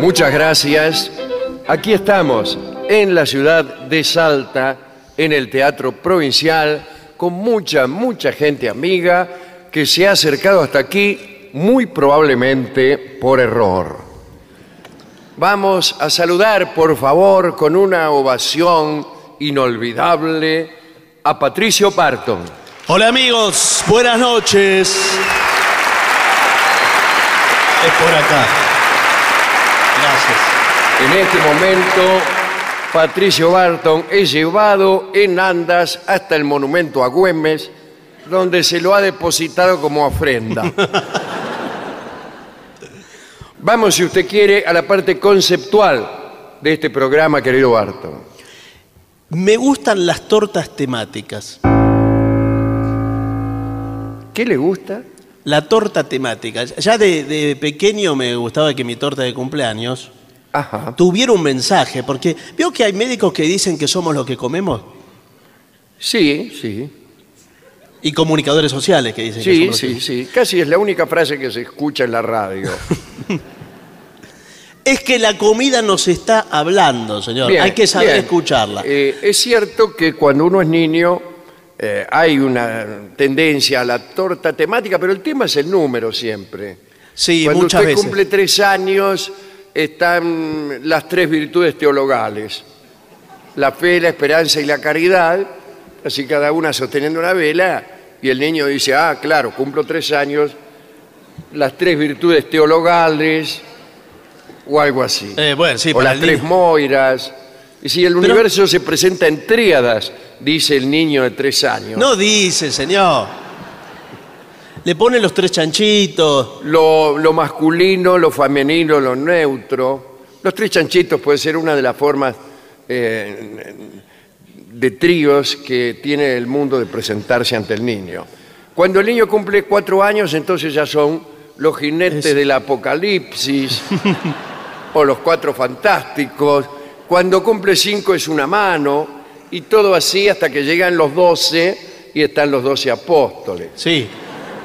muchas gracias. Aquí estamos en la ciudad de Salta, en el Teatro Provincial, con mucha, mucha gente amiga que se ha acercado hasta aquí muy probablemente por error. Vamos a saludar, por favor, con una ovación inolvidable a Patricio Parton. Hola amigos, buenas noches. Es por acá. En este momento, Patricio Barton es llevado en andas hasta el monumento a Güemes, donde se lo ha depositado como ofrenda. Vamos, si usted quiere, a la parte conceptual de este programa, querido Barton. Me gustan las tortas temáticas. ¿Qué le gusta? La torta temática. Ya de, de pequeño me gustaba que mi torta de cumpleaños Ajá. tuviera un mensaje, porque veo que hay médicos que dicen que somos lo que comemos Sí, sí. y comunicadores sociales que dicen que Sí, somos lo sí, que sí. Casi es la única frase que se escucha en la radio. Es que la comida nos está hablando, señor. Bien, hay que saber bien. escucharla. Eh, es cierto que cuando uno es niño eh, hay una tendencia a la torta temática, pero el tema es el número siempre. sí, cuando muchas usted veces. cumple tres años están las tres virtudes teologales. La fe, la esperanza y la caridad. Así cada una sosteniendo una vela y el niño dice, ah, claro, cumplo tres años, las tres virtudes teologales o algo así. Eh, bueno, sí, o las el tres moiras. Y si el Pero- universo se presenta en tríadas, dice el niño de tres años. No dice, señor. Le ponen los tres chanchitos. Lo, lo masculino, lo femenino, lo neutro. Los tres chanchitos puede ser una de las formas eh, de tríos que tiene el mundo de presentarse ante el niño. Cuando el niño cumple cuatro años, entonces ya son los jinetes Es- del apocalipsis o los cuatro fantásticos. Cuando cumple cinco es una mano y todo así hasta que llegan los doce y están los doce apóstoles. Sí.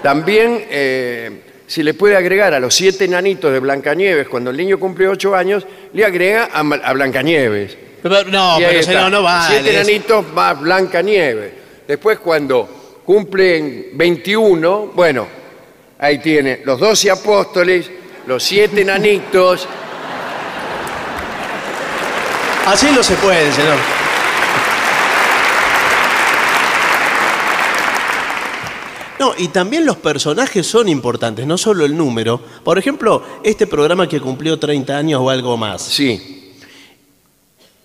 También eh, se le puede agregar a los siete enanitos de Blancanieves, cuando el niño cumple ocho años, le agrega a, Ma- a Blancanieves. Pero- no, Y ahí pero está. señor, no vale. Siete enanitos más Blanca Nieve. Después cuando cumplen 21, bueno, ahí tiene los 12 apóstoles, los siete enanitos. Así no se puede, señor. No, y también los personajes son importantes, no solo el número. Por ejemplo, este programa que cumplió 30 años o algo más. Sí,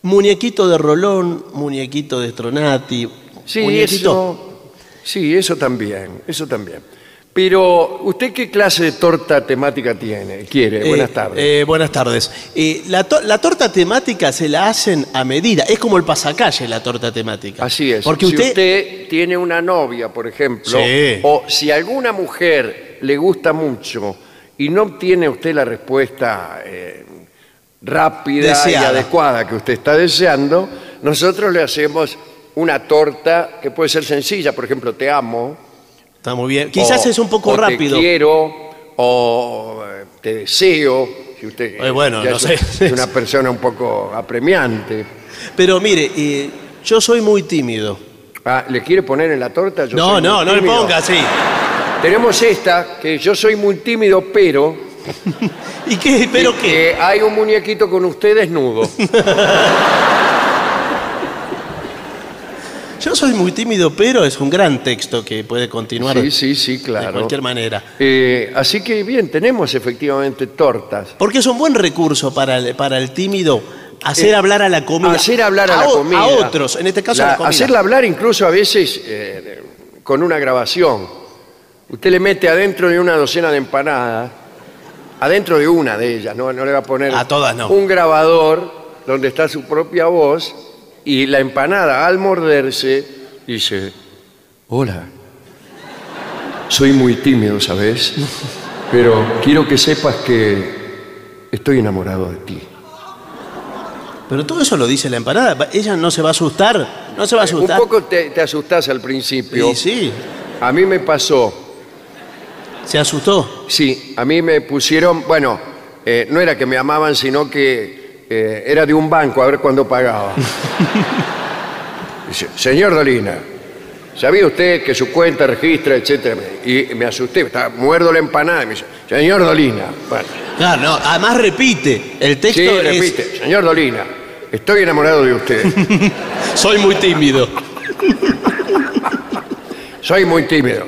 Muñequito de Rolón, muñequito de Stronati. sí, muñequito. eso, sí, eso también, eso también. Pero, ¿usted qué clase de torta temática tiene? ¿Quiere? Eh, Buenas tardes. eh, buenas tardes. Eh, la, to- la torta temática se la hacen a medida. Es como el pasacalle, la torta temática. Así es. Porque si usted, usted tiene una novia, por ejemplo, Sí. o si alguna mujer le gusta mucho y no obtiene usted la respuesta eh, rápida y adecuada que usted está deseando, nosotros le hacemos una torta que puede ser sencilla, por ejemplo, te amo. Está muy bien. Quizás o- es un poco o rápido. Te quiero o eh, te deseo. Si usted Eh, bueno, no es, sé. es una persona un poco apremiante. Pero mire, eh, yo soy muy tímido. Ah, ¿Le quiere poner en la torta? Yo no, soy no, no le ponga así. Tenemos esta, que yo soy muy tímido, pero ¿Y qué? ¿Pero qué? que hay un muñequito con usted desnudo. Yo soy muy tímido, pero es un gran texto que puede continuar Sí, sí, sí, de claro. cualquier manera. Eh, así que bien, tenemos efectivamente tortas. Porque es un buen recurso para el, para el tímido hacer Eh, hablar a la comida. Hacer hablar a, la o- comida. A otros, en este caso a La- la comida. Hacerla hablar incluso a veces eh, con una grabación. Usted le mete adentro de una docena de empanadas, adentro de una de ellas, no, no le va a poner A todas no. un grabador donde está su propia voz y la empanada al morderse dice, hola, soy muy tímido, ¿sabes? Pero quiero que sepas que estoy enamorado de ti. Pero todo eso lo dice la empanada. Ella no se va a asustar. No se va a Un asustar. poco te, te asustás al principio. Y sí, A mí me pasó, se asustó. sí, a mí me pusieron, bueno, eh, no era que me amaban, sino que eh, era de un banco, a ver cuándo pagaba. Dice, señor Dolina, ¿sabía usted que su cuenta registra, etcétera? Y me asusté, estaba, muerdo la empanada y me dice, señor Dolina. Bueno, Claro, no. Además repite. El texto sí, es. repite, señor Dolina, estoy enamorado de usted. Soy muy tímido. Soy muy tímido.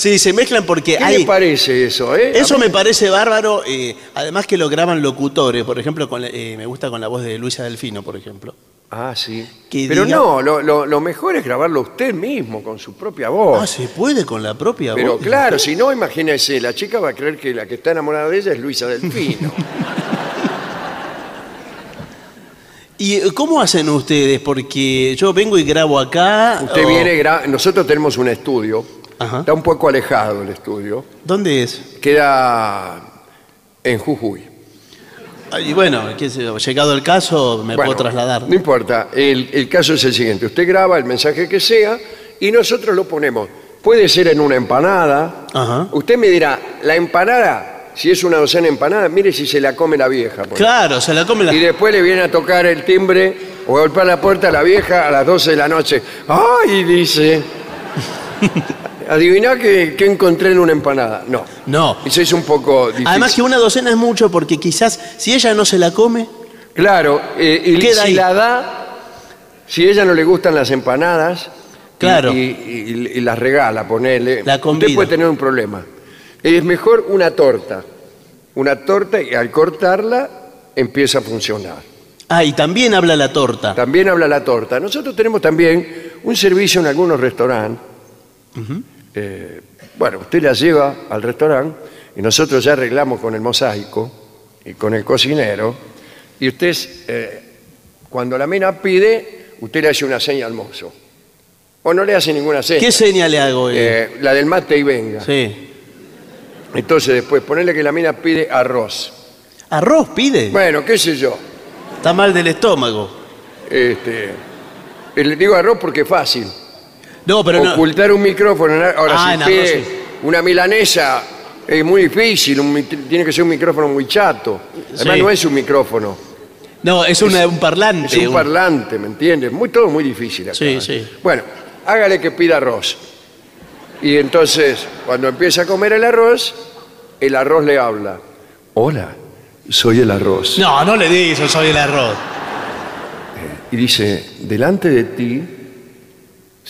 Sí, se mezclan porque ¿Qué hay. le parece eso, eh? Eso me parece bárbaro. eh, además que lo graban locutores. Por ejemplo, con la- eh, me gusta con la voz de Luisa Delfino, por ejemplo. Ah, sí. Que Pero diga- no, lo, lo- lo mejor es grabarlo usted mismo, con su propia voz. Ah, se puede con la propia Pero voz. claro, si no, imagínese, la chica va a creer que la que está enamorada de ella es Luisa Delfino. ¿Y eh, cómo hacen ustedes? Porque yo vengo y grabo acá. Usted o- viene, gra- nosotros tenemos un estudio, Ajá. está un poco alejado el estudio, ¿Dónde es? queda en Jujuy. Ah, Y bueno, qué sé yo, llegado el caso, me Bueno, puedo trasladar. No importa, el, el caso es el siguiente, usted graba el mensaje que sea y nosotros lo ponemos. Puede ser en una empanada. Ajá. Usted me dirá, la empanada, si es una docena de empanadas, mire si se la come la vieja. por Claro, se la come la. Y después le viene a tocar el timbre o a golpear la puerta a la vieja a las 12 de la noche. ¡Ay! Dice. Adiviná que, que encontré en una empanada. No. No. Eso es un poco difícil. Además que una docena es mucho porque quizás si ella no se la come, Claro, eh, y Queda si ahí. la da, si a ella no le gustan las empanadas, y- Claro. y, y- y las regala, ponele, La usted puede tener un problema. Es mejor una torta. Una torta y al cortarla empieza a funcionar. ah, y también habla la torta. También habla la torta. Nosotros tenemos también un servicio en algunos restaurantes. Eh, bueno, usted la lleva al restaurante y nosotros ya arreglamos con el mosaico y con el cocinero. Y usted, eh, cuando la mina pide, usted le hace una seña al mozo. O no le hace ninguna seña. ¿Qué señal le hago? eh? Eh, la del mate y venga. Sí. Entonces después, ponerle que la mina pide arroz. ¿Arroz pide? Bueno, qué sé yo. Está mal del estómago. Este, eh, le digo arroz porque es fácil. No, pero no. Ocultar un micrófono. Ahora, Ah, si en pide arroz, sí. una milanesa, es muy difícil. un tiene que ser un micrófono muy chato. Además, Sí. no es un micrófono. No, es una- un parlante. Es un un- parlante, ¿me entiendes? Muy, todo muy difícil acá. Sí, sí. Bueno, hágale que pida arroz. Y entonces, cuando empieza a comer el arroz, el arroz le habla. Hola, soy el arroz. No, no le dice, soy el arroz. Y dice, delante de ti,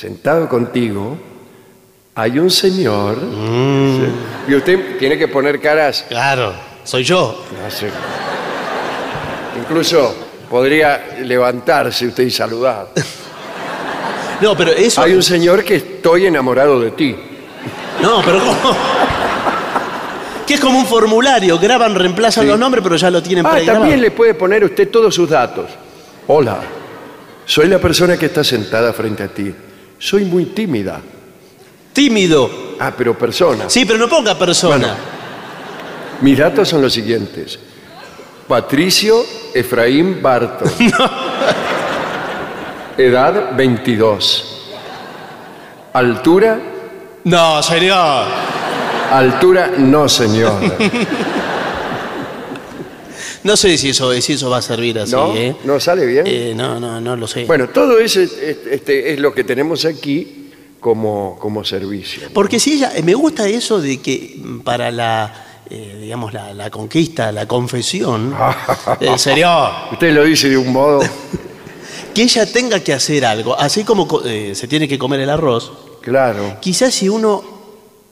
sentado contigo, hay un señor. Mm. Sí. Y usted tiene que poner caras, Claro, soy yo. no. Incluso podría levantarse usted y saludar. No, pero eso. Hay un señor que estoy enamorado de ti. No, pero ¿cómo? que es como un formulario. Graban, reemplazan Sí. los nombres, pero ya lo tienen Ah, pregrabado. también le puede poner usted todos sus datos. Hola, soy la persona que está sentada frente a ti. Soy muy tímida. Tímido. Ah, pero persona. Sí, pero no ponga persona. Bueno. Mis datos son los siguientes. Patricio Efraín Barton. Edad 22. Altura, No, señor. altura no señor. No sé si eso, si eso va a servir así, ¿No? ¿eh? ¿No sale bien? Eh, no, no, no lo sé. Bueno, todo eso es, es- este, es lo que tenemos aquí como, como servicio. Porque si ella, eh, me gusta eso de que mm, para la, eh, digamos, la, la conquista, la confesión, en serio, Usted lo dice de un modo, que ella tenga que hacer algo, así como co- se tiene que comer el arroz, claro, quizás si uno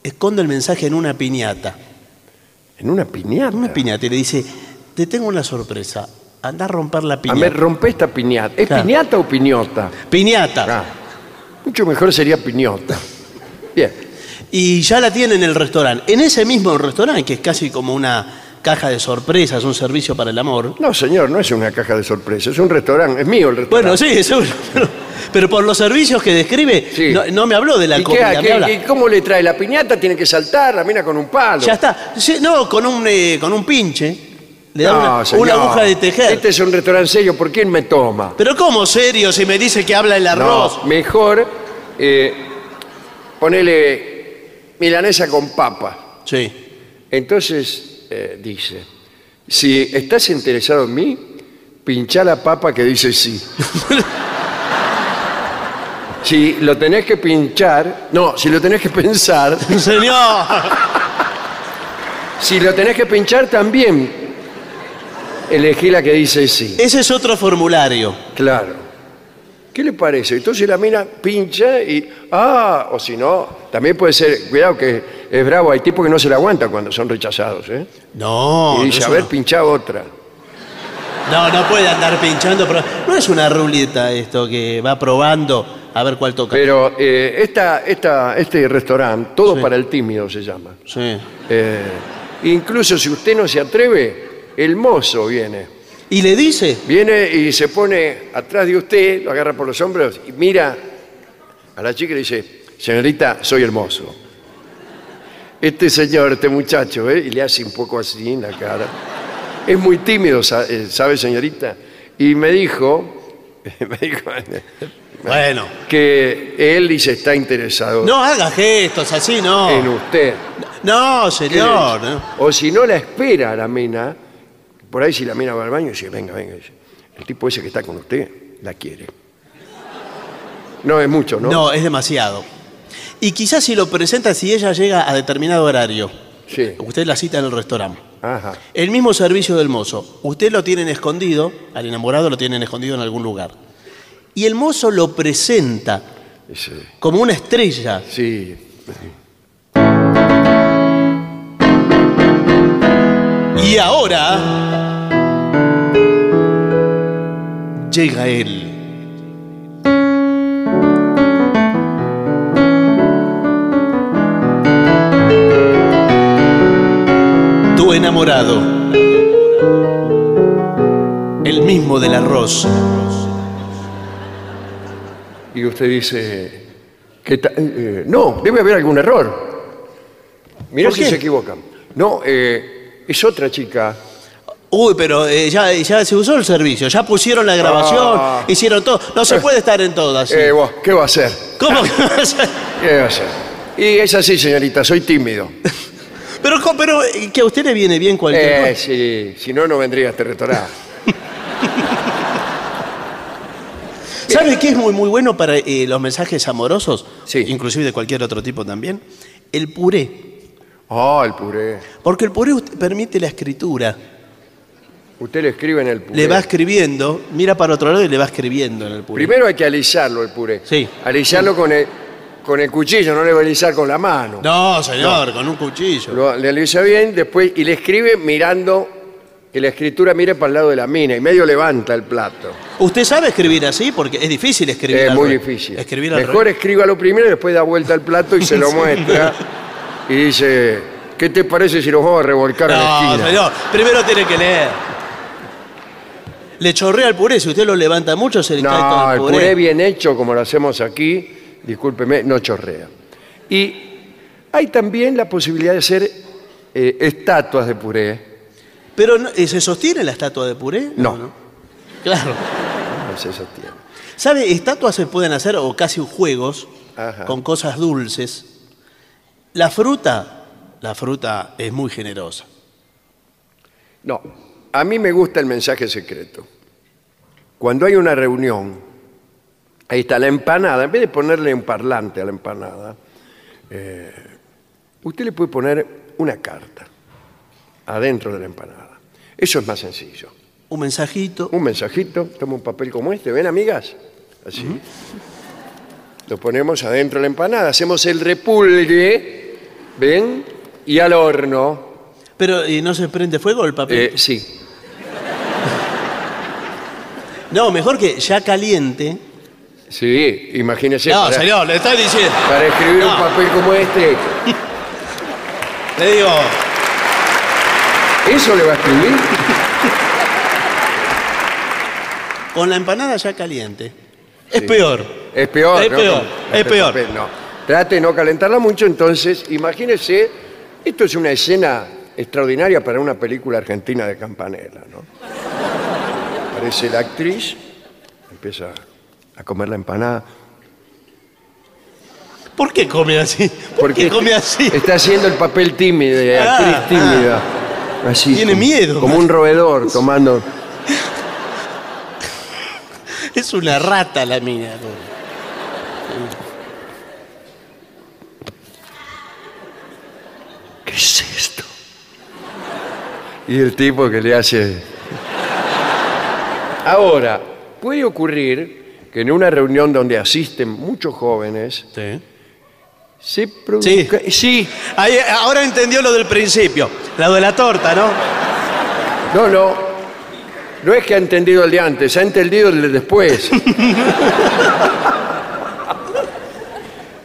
esconde el mensaje en una piñata, en una piñata. una piñata y le dice, te tengo una sorpresa, anda a romper la A piñata. ver, rompe esta piñata. ¿Es Claro. piñata o piñota? Piñata. Ah, mucho mejor sería piñota. Bien. Y ya la tiene en el restaurante. En ese mismo restaurante, que es casi como una caja de sorpresas, un servicio para el amor. No, señor, no es una caja de sorpresa, es un restaurante, es mío el Bueno, restaurante. sí, seguro. Pero, pero por los servicios que describe, Sí. no, no me habló de la ¿Y qué, comida, me qué- habla- qué- cómo le trae la piñata? Tiene que saltar, la mina con un palo. Ya está. Sí, no, con un, eh, con un pinche. Le da No, una, señor. una aguja de tejer. Este es un restaurante serio, ¿por quién me toma? Pero ¿cómo serio si me dice que habla el arroz? No, mejor eh, ponele milanesa con papa. Sí. Entonces eh, dice, si estás interesado en mí, pinchá la papa que dice sí. si lo tenés que pinchar, no, si lo tenés que pensar, Señor. si lo tenés que pinchar también, elegí la que dice sí. Ese es otro formulario. Claro. ¿Qué le parece? Entonces la mina pincha y. Ah, o si no, también puede ser. Cuidado que es bravo, hay tipos que no se la aguantan cuando son rechazados, ¿eh? No. y dice, no, a es ver, una- pinchá otra. no, no puede andar pinchando. Pero no es una ruleta esto que va probando a ver cuál toca. Pero eh, esta, esta, este restaurante, todo Sí. para el tímido se llama. Sí. Eh, incluso si usted no se atreve, el mozo viene. ¿Y le dice? Viene y se pone atrás de usted, lo agarra por los hombros y mira a la chica y le dice, señorita, soy el mozo. Este señor, este muchacho, ¿eh? y le hace un poco así en la cara. Es muy tímido, eh, ¿sabe, señorita? Y me dijo, me dijo Bueno. que él dice está interesado No haga gestos así, no. en usted. No, ¿Qué señor. no. O si no la espera la mina, por ahí si la mina va al baño y dice, venga, venga, dice, el tipo ese que está con usted la quiere. No es mucho, ¿no? No, es demasiado. Y quizás si lo presenta, si ella llega a determinado horario, Sí. usted la cita en el restaurante. Ajá. El mismo servicio del mozo. Usted lo tienen escondido, al enamorado lo tienen escondido en algún lugar. Y el mozo lo presenta como una estrella. sí. Y ahora llega él. Tu enamorado. El mismo del arroz. Y usted dice, ¿qué eh, no, debe haber algún error. Mira ¿Por si qué? se equivocan. No, eh, es otra chica. Uy, pero eh, ya, ya se usó el servicio, ya pusieron la grabación, Ah. hicieron todo. No se puede estar en todas. Eh, vos, ¿Qué va a hacer? ¿Cómo que va a ser? ¿Qué va a hacer? Y es así, señorita, soy tímido. Pero, co- pero eh, que a usted le viene bien cualquier Eh, cosa. sí, si no, no vendría a este restaurante. ¿Sabe qué es muy, muy bueno para eh, los mensajes amorosos? Sí. Inclusive de cualquier otro tipo también. El puré. Ah, el puré. Porque el puré permite la escritura. Usted le escribe en el puré. Le va escribiendo, mira para otro lado y le va escribiendo en el puré. Primero hay que alisarlo el puré. Sí. Alisarlo con el, con el cuchillo, no le va a alisar con la mano. No, señor, con un cuchillo. Lo, le alisa bien, después, y le escribe mirando, que la escritura mire para el lado de la mina, y medio levanta el plato. ¿Usted sabe escribir así? Porque es difícil escribir Es al muy revés. difícil. Escribir al Mejor revés. escríbalo primero y después da vuelta al plato y se lo muestra. Y dice, ¿qué te parece si los vamos a revolcar a la No, esquina? señor, primero tiene que leer. Le chorrea el puré, si usted lo levanta mucho se le cae todo No, el puré. bien hecho, como lo hacemos aquí, discúlpeme, no chorrea. Y hay también la posibilidad de hacer eh, estatuas de puré. Pero no- eh, ¿se sostiene la estatua de puré? No. Claro. No se sostiene. ¿Sabe? Estatuas se pueden hacer, o casi juegos, Ajá. con cosas dulces. La fruta, la fruta es muy generosa. No, a mí me gusta el mensaje secreto. Cuando hay una reunión, ahí está la empanada, en vez de ponerle un parlante a la empanada, eh, usted le puede poner una carta adentro de la empanada. Eso es más sencillo. Un mensajito. Un mensajito, toma un papel como este, ¿ven amigas? Así. Lo ponemos adentro de la empanada, hacemos el repulgue, ¿ven? Y al horno. Pero ¿y no se prende fuego el papel? Eh, sí, no, mejor que ya caliente. sí, imagínese. no, para- señor, le estoy diciendo. Para escribir un papel como este, Le digo, ¿eso le va a escribir? con la empanada ya caliente. Es peor. Es peor. Es ¿no? peor, es peor. papel, no. Trate de no calentarla mucho, entonces, imagínese, esto es una escena extraordinaria para una película argentina de Campanella, ¿no? Aparece la actriz, empieza a comer la empanada. ¿Por qué come así? ¿Por qué come así? Está haciendo el papel tímido, de Ah, actriz tímida. Así, Tiene como- miedo. Como un roedor tomando. Es una rata la mina. ¿Qué es esto? Y el tipo que le hace... Ahora, puede ocurrir que en una reunión donde asisten muchos jóvenes, Sí. se produzca... Sí. Ahí, ahora entendió lo del principio. Lo de la torta, ¿no? No, no. No es que ha entendido el de antes, ha entendido el de después.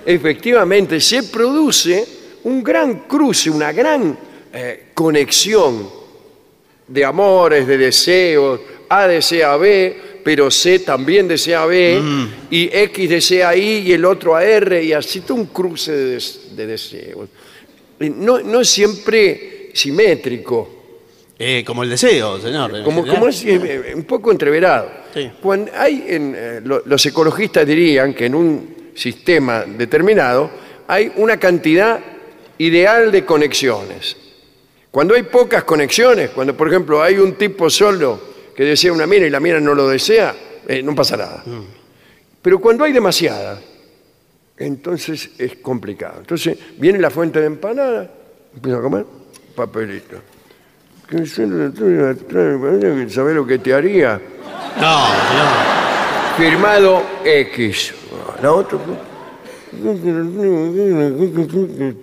Efectivamente, se produce un gran cruce, una gran eh, conexión de amores, de deseos. A desea B, pero C también desea B, y X desea Y y el otro a R, y así todo un cruce de, des- de deseos. Y No, no es siempre simétrico. Eh, como el deseo, señor. Como, como es eh, un poco entreverado. Sí. Cuando hay en, eh, lo- los ecologistas dirían que en un sistema determinado hay una cantidad ideal de conexiones. Cuando hay pocas conexiones, cuando por ejemplo hay un tipo solo que desea una mina y la mina no lo desea, eh, no pasa nada. Pero cuando hay demasiadas, entonces es complicado. Entonces viene la fuente de empanada, empieza a comer papelito. ¿Sabes lo que te haría? No, señor. Firmado X. La otra.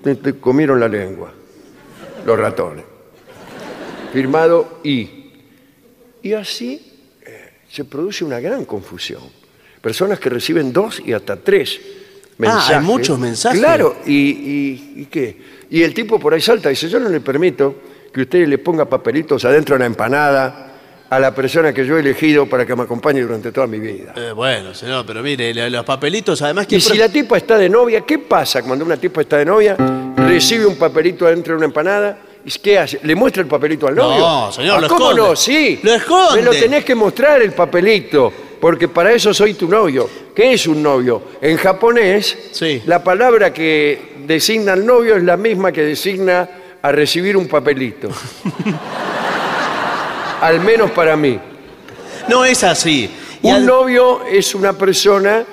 Te comieron la lengua. Los ratones. Firmado I. Y así eh, se produce una gran confusión. Personas que reciben dos y hasta tres mensajes. Ah, hay muchos mensajes. Claro, y, y- ¿y qué? Y el tipo por ahí salta y dice, yo no le permito que usted le ponga papelitos adentro de la empanada a la persona que yo he elegido para que me acompañe durante toda mi vida. Eh, bueno, señor, pero mire, le- los papelitos, además que... Y si la tipa está de novia, ¿qué pasa cuando una tipa está de novia, recibe un papelito adentro de una empanada? ¿Y qué hace? ¿Le muestra el papelito al novio? No, señor, Ah, lo ¿Cómo esconde. no? Sí. Lo esconde. Me lo tenés que mostrar el papelito, porque para eso soy tu novio. ¿Qué es un novio? En japonés, Sí. la palabra que designa al novio es la misma que designa a recibir un papelito. al menos para mí. No es así. Y Un al- novio es una persona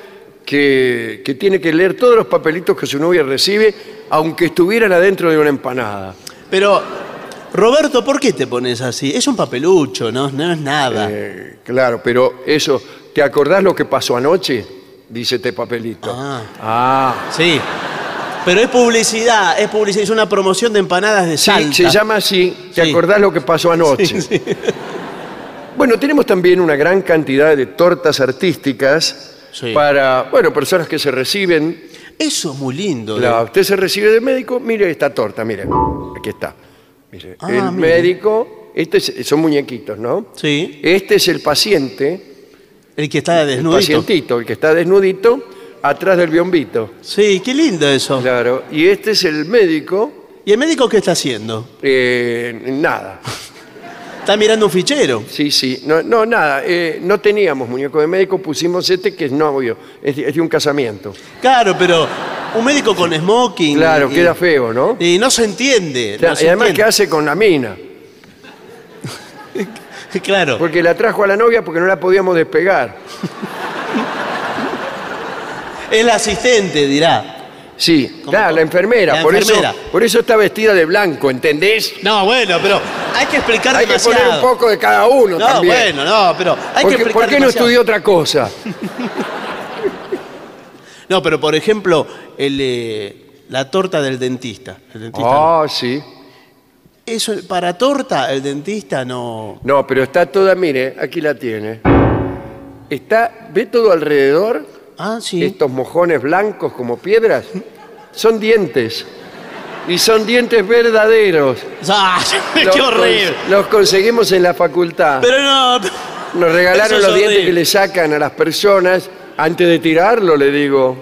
que, que tiene que leer todos los papelitos que su novia recibe, aunque estuvieran adentro de una empanada. Pero, Roberto, ¿por qué te pones así? Es un papelucho, ¿no? No es nada. Eh, claro, pero eso, ¿te acordás lo que pasó anoche? Dice este papelito. Ah. Ah, Sí. Pero es publicidad, es publicidad, es una promoción de empanadas de sí, Salta. se llama así. ¿Te Sí. acordás lo que pasó anoche? Sí, sí. Bueno, tenemos también una gran cantidad de tortas artísticas Sí. para, bueno, personas que se reciben. Eso es muy lindo. La- usted se recibe de médico, mire esta torta, mire, aquí está. Mire, Ah, el mire. médico, este es- son muñequitos, ¿no? Sí. Este es el paciente, El que está el desnudito. pacientito, el que está desnudito, atrás del biombito. Sí, qué lindo eso. Claro, y este es el médico, ¿Y el médico qué está haciendo? eh, nada. Está mirando un fichero. Sí, sí, no, no nada, eh, no teníamos muñeco de médico, pusimos este que es novio, es, de- es de un casamiento. Claro, pero un médico con smoking. Claro, y- queda feo, ¿no? Y no se entiende. No se y además, ¿qué entiende. hace con la mina? Claro. Porque la trajo a la novia porque no la podíamos despegar. Es la asistente, dirá. Sí, ¿Cómo, claro, cómo? la enfermera, La por, enfermera. Eso, por eso está vestida de blanco, ¿entendés? No, bueno, pero hay que explicar Hay que demasiado. poner un poco de cada uno No, también. bueno, no, pero hay ¿Por que explicar por qué no estudió otra cosa? No, pero por ejemplo, el, eh, la torta del dentista. El dentista Ah, sí. Eso, para torta, el dentista no. No, pero está toda, mire, aquí la tiene. Está, ¿ve todo alrededor? Ah, sí. Estos mojones blancos como piedras son dientes. Y son dientes verdaderos. Ah, ¡Qué Los horrible! cons- Los conseguimos en la facultad. Pero no. Nos regalaron los dientes horrible. que le sacan a las personas antes de tirarlo, le digo.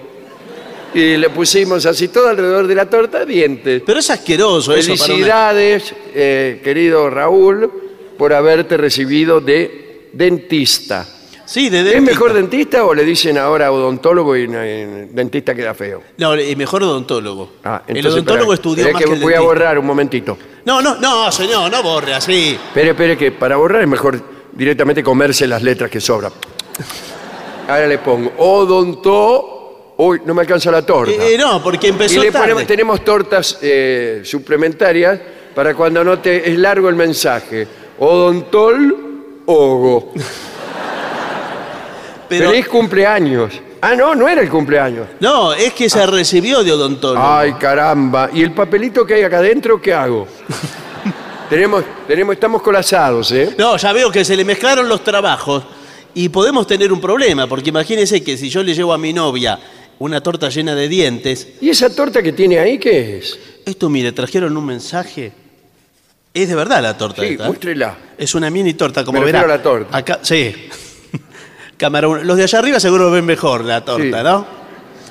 Y le pusimos así todo alrededor de la torta dientes. Pero es asqueroso eso para una- Felicidades, eh, querido Raúl, por haberte recibido de dentista. Sí, de ¿Es dentista. mejor dentista o le dicen ahora odontólogo y eh, dentista queda feo? No, y mejor odontólogo. Ah, el entonces, odontólogo espera, estudió espera más que que el voy a dentista. borrar un momentito. No, no, no, señor, no borre así. Espere, espere, que para borrar es mejor directamente comerse las letras que sobran. Ahora le pongo odontó. Uy, no me alcanza la torta. Eh, eh, no, porque y empezó le tarde. ponemos, tenemos tortas eh, suplementarias para cuando no te es largo el mensaje. Odontol Ogo. Pero- Feliz cumpleaños. Ah, no, no era el cumpleaños. No, es que se recibió de odontólogo. Ay, caramba. ¿Y el papelito que hay acá adentro, qué hago? tenemos, tenemos, estamos colapsados, ¿eh? No, ya veo que se le mezclaron los trabajos y podemos tener un problema, porque imagínese que si yo le llevo a mi novia una torta llena de dientes, ¿Y esa torta que tiene ahí qué es? esto mire, trajeron un mensaje. Es de verdad la torta Sí, esta, ¿eh? muéstrela. Es una mini torta, como Me verá. la torta. Acá, sí. Cámara. Los de allá arriba seguro ven mejor la torta, Sí. ¿no?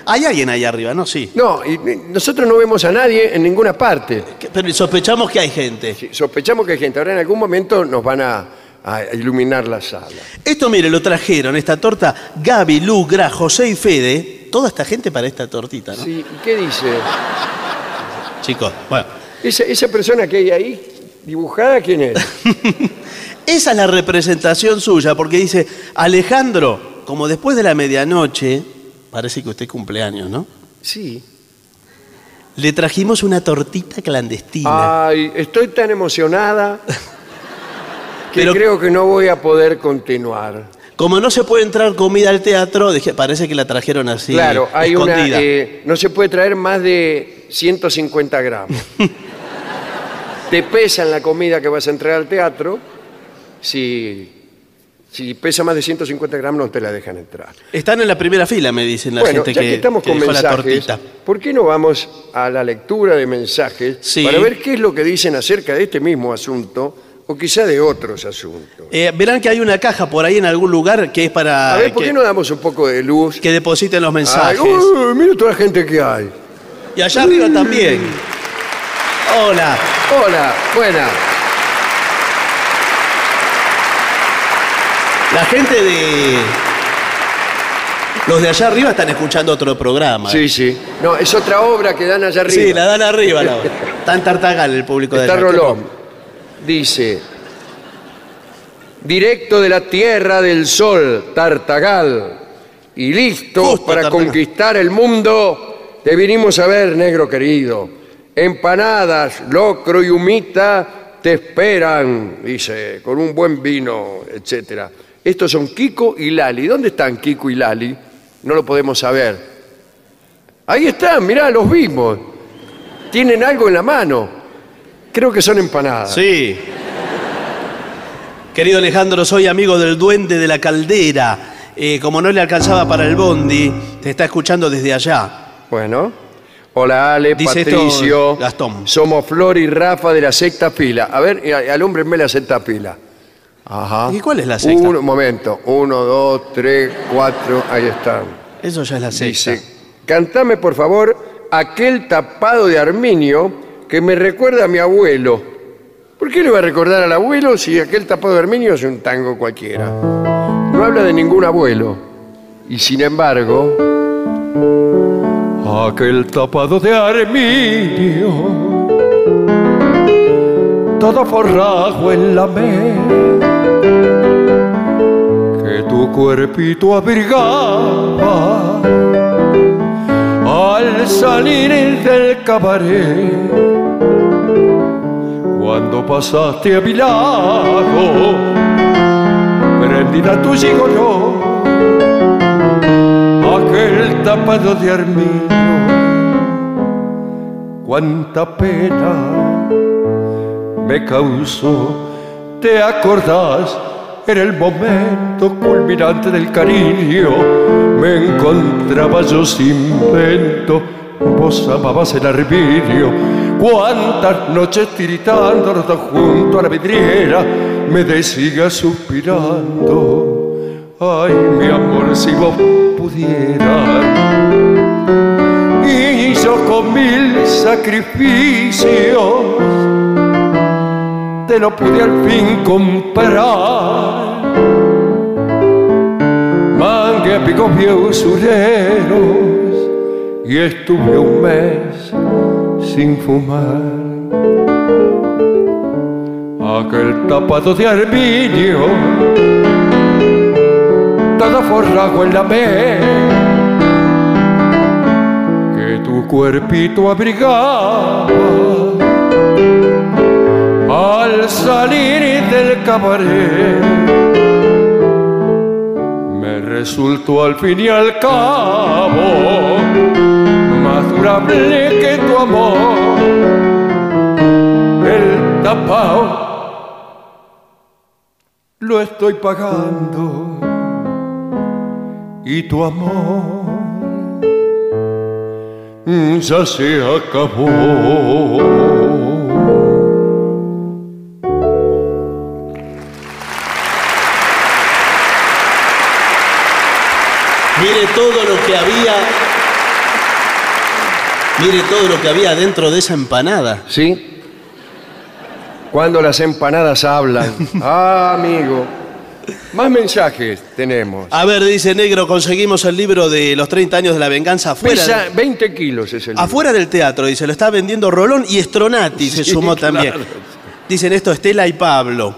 Hay alguien allá arriba, ¿no? Sí. No, y y nosotros no vemos a nadie en ninguna parte. Que- Pero sospechamos que hay gente. Sí, sospechamos que hay gente. Ahora en algún momento nos van a, a iluminar la sala. Esto, mire, lo trajeron, esta torta, Gaby, Lu, Gra, José y Fede. Toda esta gente para esta tortita, ¿no? Sí, ¿y ¿Qué dice? Chicos, bueno. Esa, esa persona que hay ahí, dibujada, ¿quién es? Esa es la representación suya, porque dice, Alejandro, como después de la medianoche, parece que usted cumpleaños, ¿no? Sí. Le trajimos una tortita clandestina. Ay, estoy tan emocionada que Pero- creo que no voy a poder continuar. Como no se puede entrar comida al teatro, dije, parece que la trajeron así. claro, hay una. eh, no se puede traer más de 150 gramos. Te pesan la comida que vas a entregar al teatro. Si, si pesa más de 150 gramos, no te la dejan entrar. Están en la primera fila, me dicen la bueno, gente ya que, que, estamos que con dejó la mensajes, tortita. ¿por qué no vamos a la lectura de mensajes Sí. para ver qué es lo que dicen acerca de este mismo asunto o quizá de otros asuntos? Eh, verán que hay una caja por ahí en algún lugar que es para A ver, ¿por que, qué no damos un poco de luz? que depositen los Ay, mensajes. uy, mira toda la gente que hay. Y allá arriba también. Hola. Hola, buena. La gente de. Los de allá arriba están escuchando otro programa. Sí, sí. No, es otra obra que dan allá arriba. Sí, la dan arriba. La... Está en Tartagal el público de Está allá. Rolón. Dice, directo de la Tierra del Sol, Tartagal. Y listo Justo, para Tartagal. conquistar el mundo, te vinimos a ver, negro querido. Empanadas, locro y humita te esperan, dice, con un buen vino, etcétera. Estos son Kiko y Lali. ¿Dónde están Kiko y Lali? No lo podemos saber. Ahí están, mirá, los vimos. Tienen algo en la mano. Creo que son empanadas. Sí. Querido Alejandro, soy amigo del duende de la caldera. Eh, como no le alcanzaba para el bondi, te está escuchando desde allá. Bueno. Hola Ale, Dice esto Patricio. Gastón. Somos Flor y Rafa de la sexta fila. A ver, eh, alúmbrenme la sexta fila. Ajá. ¿Y cuál es la sexta? Un momento. Uno, dos, tres, cuatro. Ahí están. Eso ya es la sexta. Dice, cantame por favor aquel tapado de Arminio que me recuerda a mi abuelo. ¿Por qué le va a recordar al abuelo si aquel tapado de Arminio es un tango cualquiera? No habla de ningún abuelo. Y sin embargo... Aquel tapado de Arminio, todo forrajo en la que tu cuerpito abrigaba al salir del cabaret. Cuando pasaste a mi lado, prendida tu gigoló, aquel tapado de armiño, cuánta pena me causó. ¿Te acordás? En el momento culminante del cariño me encontraba yo sin vento. Vos amabas el armiño. Cuántas noches tiritando junto a la vidriera me decía suspirando. Ay, mi amor, si vos pudieras y yo con mil sacrificios te lo pude al fin comprar. Mangué a picos usureros y estuve un mes sin fumar. Aquel tapado de armiño, todo forrajo en la me que tu cuerpito abrigaba al salir del cabaret me resultó al fin y al cabo más durable que tu amor el tapao lo estoy pagando y tu amor ya se acabó. Todo lo que había. Mire todo lo que había dentro de esa empanada. ¿Sí? Cuando las empanadas hablan. Ah, amigo. Más mensajes tenemos. A ver, dice Negro, conseguimos el libro de los 30 años de la venganza afuera. Pesa 20 kilos ese libro. Afuera del teatro, dice, lo está vendiendo Rolón y Stronati se sumó claro. también. Dicen esto Estela y Pablo.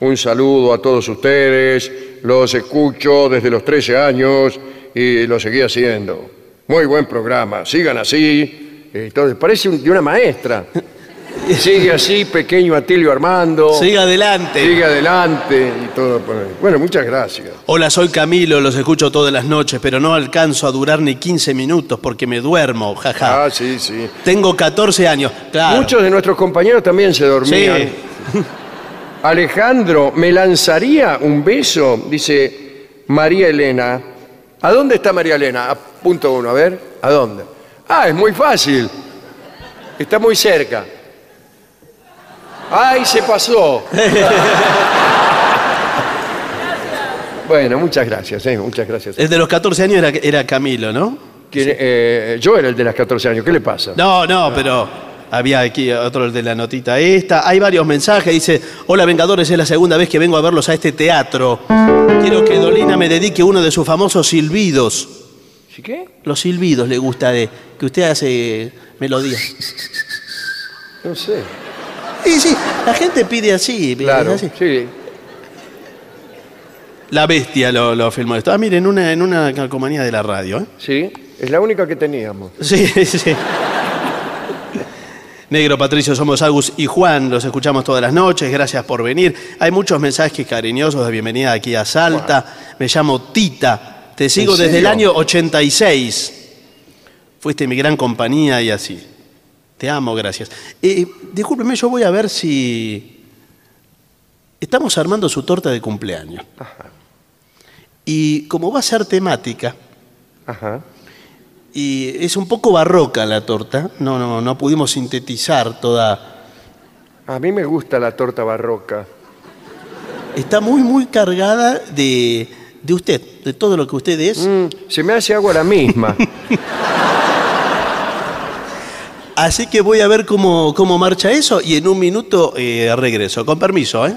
Un saludo a todos ustedes. Los escucho desde los 13 años y lo seguí haciendo. Muy buen programa. Sigan así. Entonces, parece un- de una maestra. Sigue así, pequeño Atilio Armando. Siga adelante. Sigue adelante y todo. por ahí. Bueno, muchas gracias. Hola, soy Camilo, los escucho todas las noches, pero no alcanzo a durar ni 15 minutos porque me duermo, jaja. Ah, sí, sí. Tengo 14 años, claro. Muchos de nuestros compañeros también se dormían. Sí. Alejandro, ¿me lanzaría un beso? Dice María Elena. ¿A dónde está María Elena? A punto uno, a ver. ¿A dónde? Ah, es muy fácil. Está muy cerca. ¡Ay, se pasó! bueno, muchas gracias, eh, muchas gracias. El de los 14 años era, era Camilo, ¿no? ¿Quién- eh, yo era el de las 14 años, ¿qué le pasa? No, no, pero había aquí otro de la notita esta. Hay varios mensajes. Dice, hola Vengadores, es la segunda vez que vengo a verlos a este teatro. Quiero que Dolina me dedique uno de sus famosos silbidos. ¿Sí qué? Los silbidos le gusta de que usted hace melodía. No sé. Sí, sí, la gente pide así. pide Claro, así. sí. La bestia lo, lo filmó esto. Ah, miren, en una, en una calcomanía de la radio. ¿eh? Sí, es la única que teníamos. Sí, sí. Negro, Patricio, somos Agus y Juan, los escuchamos todas las noches, gracias por venir. Hay muchos mensajes cariñosos de bienvenida aquí a Salta. Me llamo Tita, te sigo ¿En desde el año 86. Fuiste mi gran compañía y así. Te amo, gracias. Eh, discúlpeme, yo voy a ver si... Estamos armando su torta de cumpleaños. Y como va a ser temática, Ajá. Y es un poco barroca la torta, no, no, no pudimos sintetizar toda... A mí me gusta la torta barroca. Está muy, muy cargada de, de usted, de todo lo que usted es. Mm, se me hace agua la misma. Así que voy a ver cómo, cómo marcha eso y en un minuto eh, regreso. Con permiso, ¿eh?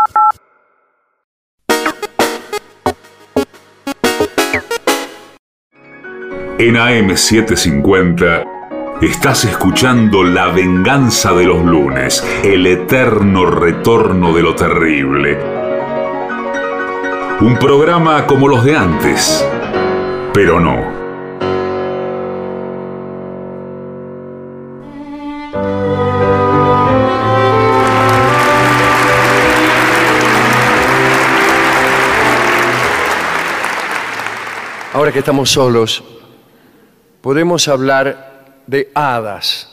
En AM750 estás escuchando La venganza de los lunes, el eterno retorno de lo terrible. Un programa como los de antes, pero no. Ahora que estamos solos, podemos hablar de hadas,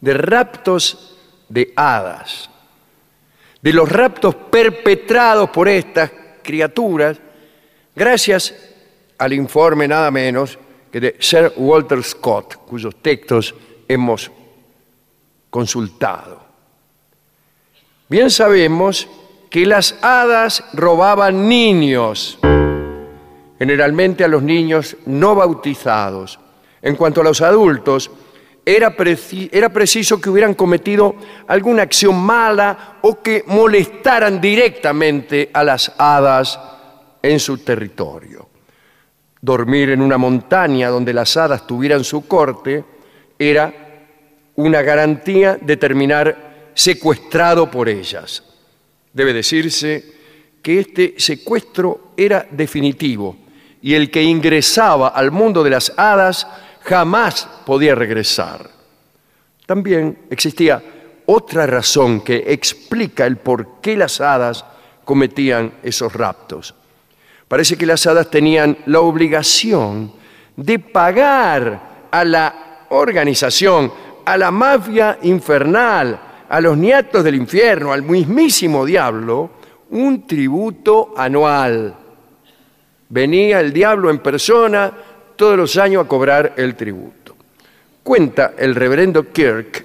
de raptos de hadas, de los raptos perpetrados por estas criaturas, gracias al informe nada menos que de Sir Walter Scott, cuyos textos hemos consultado. Bien sabemos que las hadas robaban niños, generalmente a los niños no bautizados. En cuanto a los adultos, era, preci- era preciso que hubieran cometido alguna acción mala o que molestaran directamente a las hadas en su territorio. Dormir en una montaña donde las hadas tuvieran su corte era una garantía de terminar secuestrado por ellas. Debe decirse que este secuestro era definitivo y el que ingresaba al mundo de las hadas jamás podía regresar. También existía otra razón que explica el por qué las hadas cometían esos raptos. Parece que las hadas tenían la obligación de pagar a la organización, a la mafia infernal, a los nietos del infierno, al mismísimo diablo, un tributo anual. Venía el diablo en persona todos los años a cobrar el tributo. Cuenta el reverendo Kirk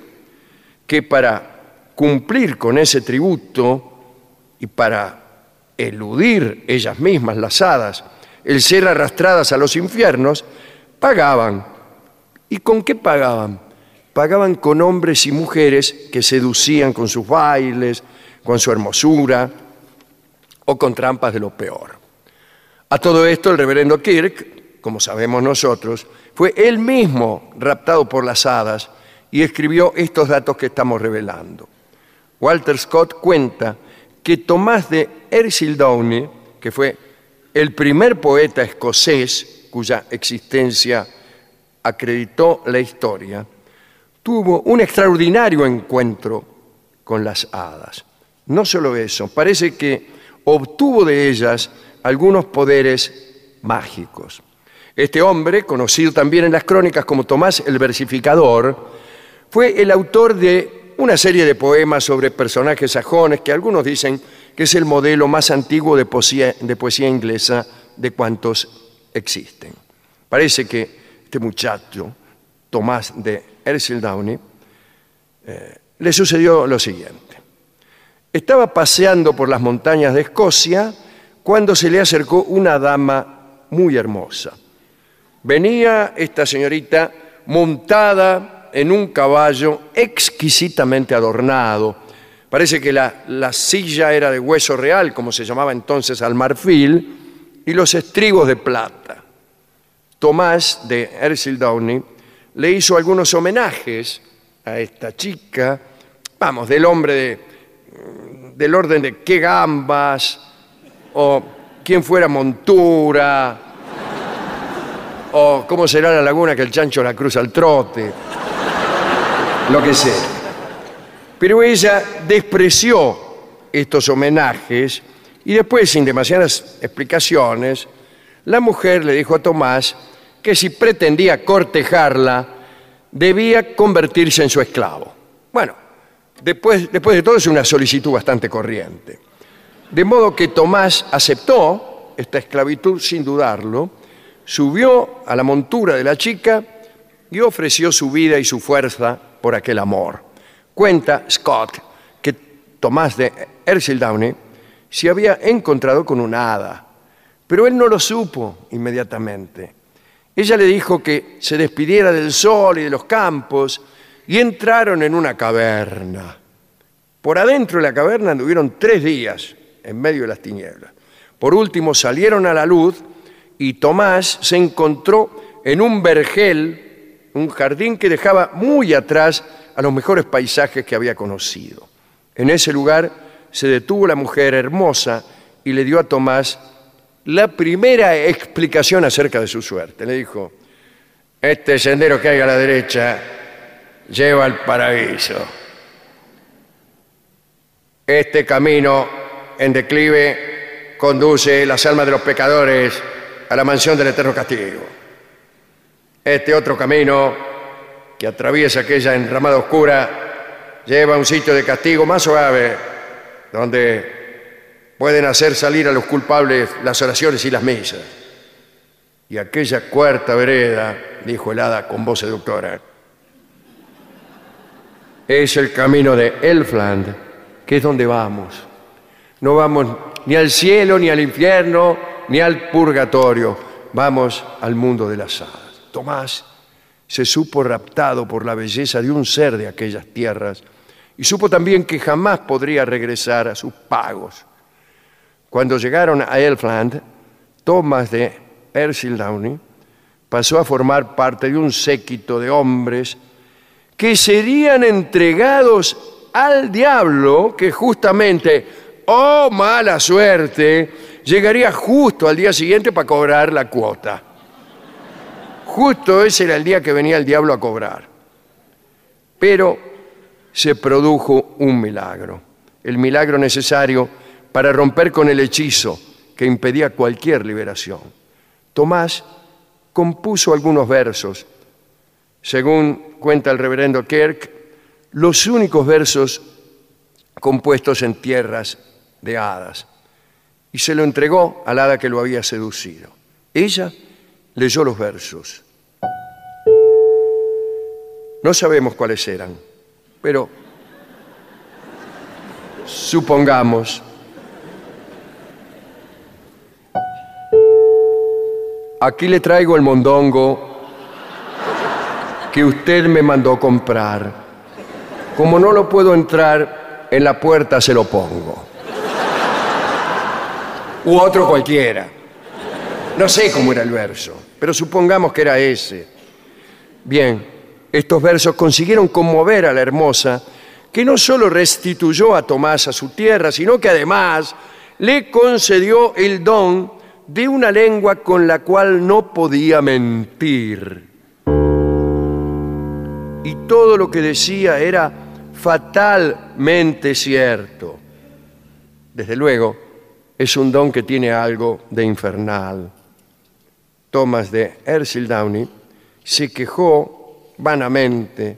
que para cumplir con ese tributo y para eludir ellas mismas, las hadas, el ser arrastradas a los infiernos, pagaban. ¿Y con qué pagaban? Pagaban con hombres y mujeres que seducían con sus bailes, con su hermosura o con trampas de lo peor. A todo esto el reverendo Kirk, como sabemos nosotros, fue él mismo raptado por las hadas y escribió estos datos que estamos revelando. Walter Scott cuenta que Tomás de Downey, que fue el primer poeta escocés cuya existencia acreditó la historia, tuvo un extraordinario encuentro con las hadas. No solo eso, parece que obtuvo de ellas algunos poderes mágicos. Este hombre, conocido también en las crónicas como Tomás el Versificador, fue el autor de una serie de poemas sobre personajes sajones que algunos dicen que es el modelo más antiguo de poesía, de poesía inglesa de cuantos existen. Parece que este muchacho, Tomás de Downey, eh, le sucedió lo siguiente. Estaba paseando por las montañas de Escocia cuando se le acercó una dama muy hermosa. Venía esta señorita montada en un caballo exquisitamente adornado. Parece que la, la silla era de hueso real, como se llamaba entonces al marfil, y los estribos de plata. Tomás de Downey le hizo algunos homenajes a esta chica, vamos, del hombre de, del orden de qué gambas, o quién fuera montura, o cómo será la laguna que el chancho la cruza al trote, lo que sea. Pero ella despreció estos homenajes y después, sin demasiadas explicaciones, la mujer le dijo a Tomás que si pretendía cortejarla, debía convertirse en su esclavo. Bueno, después, después de todo es una solicitud bastante corriente. De modo que Tomás aceptó esta esclavitud sin dudarlo, subió a la montura de la chica y ofreció su vida y su fuerza por aquel amor. Cuenta Scott que Tomás de Downey se había encontrado con una hada, pero él no lo supo inmediatamente. Ella le dijo que se despidiera del sol y de los campos y entraron en una caverna. Por adentro de la caverna anduvieron tres días en medio de las tinieblas. Por último salieron a la luz y Tomás se encontró en un vergel, un jardín que dejaba muy atrás a los mejores paisajes que había conocido. En ese lugar se detuvo la mujer hermosa y le dio a Tomás la primera explicación acerca de su suerte. Le dijo, este sendero que hay a la derecha lleva al paraíso. Este camino en declive conduce las almas de los pecadores a la mansión del eterno castigo. Este otro camino que atraviesa aquella enramada oscura lleva a un sitio de castigo más suave, donde pueden hacer salir a los culpables las oraciones y las misas. Y aquella cuarta vereda, dijo el hada con voz seductora, es el camino de Elfland, que es donde vamos. No vamos ni al cielo, ni al infierno, ni al purgatorio. Vamos al mundo de las hadas. Tomás se supo raptado por la belleza de un ser de aquellas tierras y supo también que jamás podría regresar a sus pagos cuando llegaron a Elfland, Thomas de Downey pasó a formar parte de un séquito de hombres que serían entregados al diablo que justamente, oh mala suerte, llegaría justo al día siguiente para cobrar la cuota. Justo ese era el día que venía el diablo a cobrar. Pero se produjo un milagro, el milagro necesario para romper con el hechizo que impedía cualquier liberación. Tomás compuso algunos versos. Según cuenta el reverendo Kirk, los únicos versos compuestos en tierras de hadas. Y se lo entregó al hada que lo había seducido. Ella leyó los versos. No sabemos cuáles eran, pero supongamos Aquí le traigo el mondongo que usted me mandó comprar. Como no lo puedo entrar, en la puerta se lo pongo. U otro cualquiera. No sé cómo era el verso, pero supongamos que era ese. Bien, estos versos consiguieron conmover a la hermosa, que no solo restituyó a Tomás a su tierra, sino que además le concedió el don de una lengua con la cual no podía mentir. Y todo lo que decía era fatalmente cierto. Desde luego, es un don que tiene algo de infernal. Thomas de Downey se quejó vanamente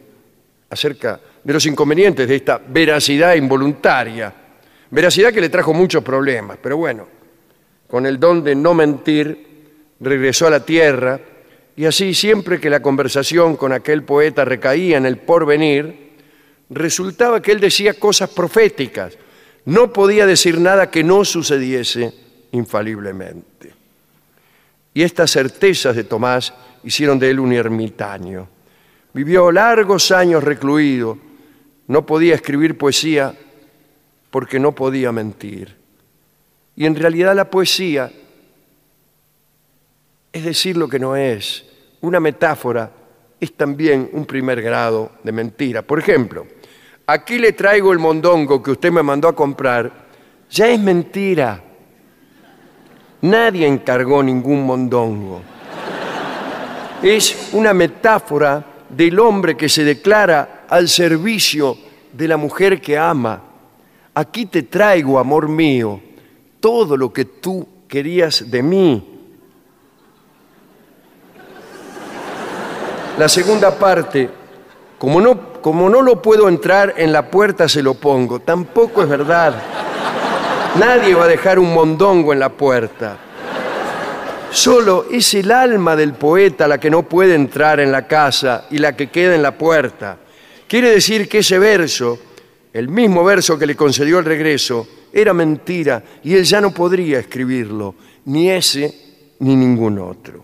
acerca de los inconvenientes de esta veracidad involuntaria, veracidad que le trajo muchos problemas, pero bueno, con el don de no mentir, regresó a la tierra y así siempre que la conversación con aquel poeta recaía en el porvenir, resultaba que él decía cosas proféticas, no podía decir nada que no sucediese infaliblemente. Y estas certezas de Tomás hicieron de él un ermitaño. Vivió largos años recluido, no podía escribir poesía porque no podía mentir. Y en realidad la poesía es decir lo que no es. Una metáfora es también un primer grado de mentira. Por ejemplo, aquí le traigo el mondongo que usted me mandó a comprar, ya es mentira. Nadie encargó ningún mondongo. Es una metáfora del hombre que se declara al servicio de la mujer que ama. Aquí te traigo, amor mío, todo lo que tú querías de mí. La segunda parte, como no, como no lo puedo entrar en la puerta, se lo pongo. Tampoco es verdad. Nadie va a dejar un mondongo en la puerta. Solo es el alma del poeta la que no puede entrar en la casa y la que queda en la puerta. Quiere decir que ese verso, el mismo verso que le concedió el regreso, era mentira y él ya no podría escribirlo, ni ese ni ningún otro.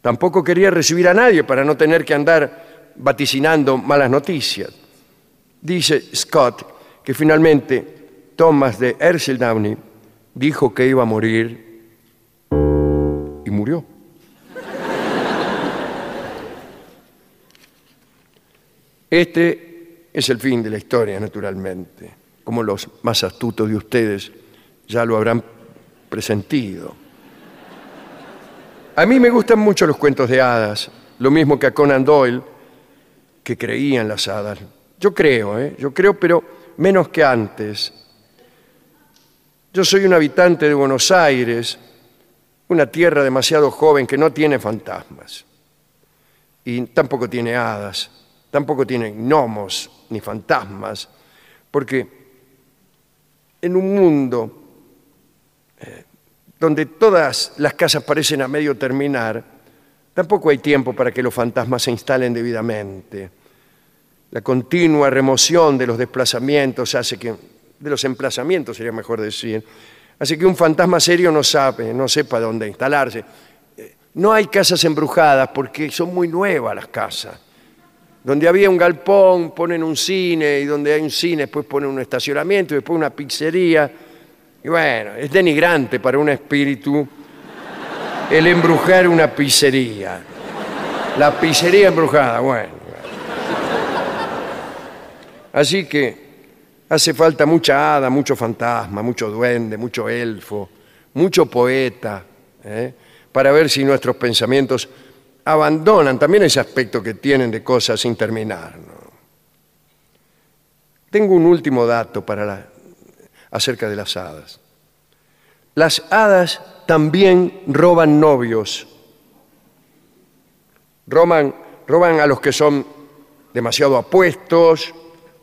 Tampoco quería recibir a nadie para no tener que andar vaticinando malas noticias. Dice Scott que finalmente Thomas de Downey dijo que iba a morir y murió. Este es el fin de la historia, naturalmente como los más astutos de ustedes ya lo habrán presentido. A mí me gustan mucho los cuentos de hadas, lo mismo que a Conan Doyle, que creía en las hadas. Yo creo, ¿eh? yo creo, pero menos que antes. Yo soy un habitante de Buenos Aires, una tierra demasiado joven que no tiene fantasmas. Y tampoco tiene hadas, tampoco tiene gnomos ni fantasmas, porque en un mundo eh, donde todas las casas parecen a medio terminar, tampoco hay tiempo para que los fantasmas se instalen debidamente. La continua remoción de los desplazamientos hace que, de los emplazamientos sería mejor decir, hace que un fantasma serio no sabe, no sepa dónde instalarse. Eh, no hay casas embrujadas porque son muy nuevas las casas. Donde había un galpón ponen un cine y donde hay un cine después ponen un estacionamiento y después una pizzería. Y bueno, es denigrante para un espíritu el embrujar una pizzería. La pizzería embrujada, bueno. Así que hace falta mucha hada, mucho fantasma, mucho duende, mucho elfo, mucho poeta, ¿eh? para ver si nuestros pensamientos abandonan también ese aspecto que tienen de cosas sin terminar. Tengo un último dato para acerca de las hadas. Las hadas también roban novios. Roban, roban a los que son demasiado apuestos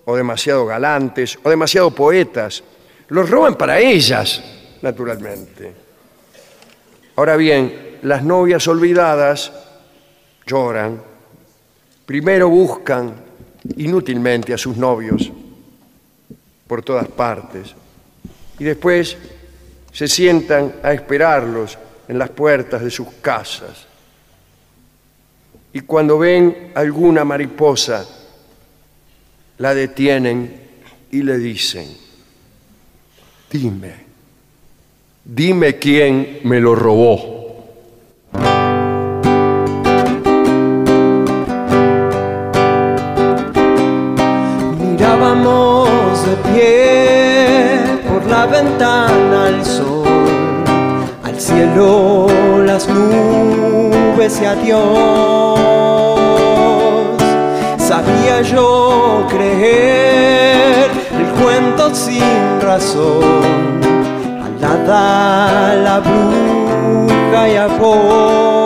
o demasiado galantes o demasiado poetas. Los roban para ellas, naturalmente. Ahora bien, las novias olvidadas lloran, primero buscan inútilmente a sus novios por todas partes y después se sientan a esperarlos en las puertas de sus casas. Y cuando ven alguna mariposa, la detienen y le dicen, dime, dime quién me lo robó. Mirábamos de pie ventana al sol, al cielo las nubes y adiós. Sabía yo creer el cuento sin razón, alada la bruja y a vos.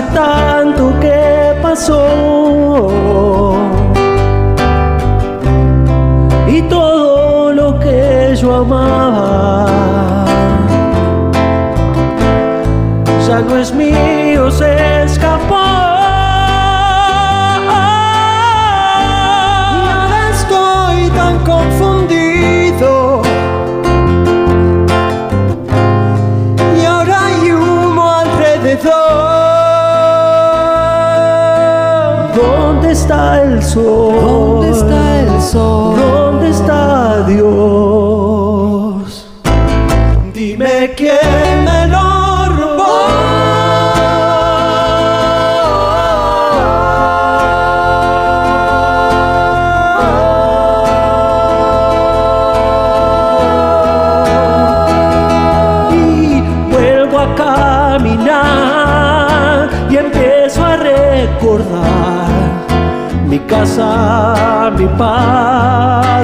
Tanto que pasó. Y todo lo que yo amaba ya no es mío, sol? ¿Dónde está el sol? ¿Dónde está Dios?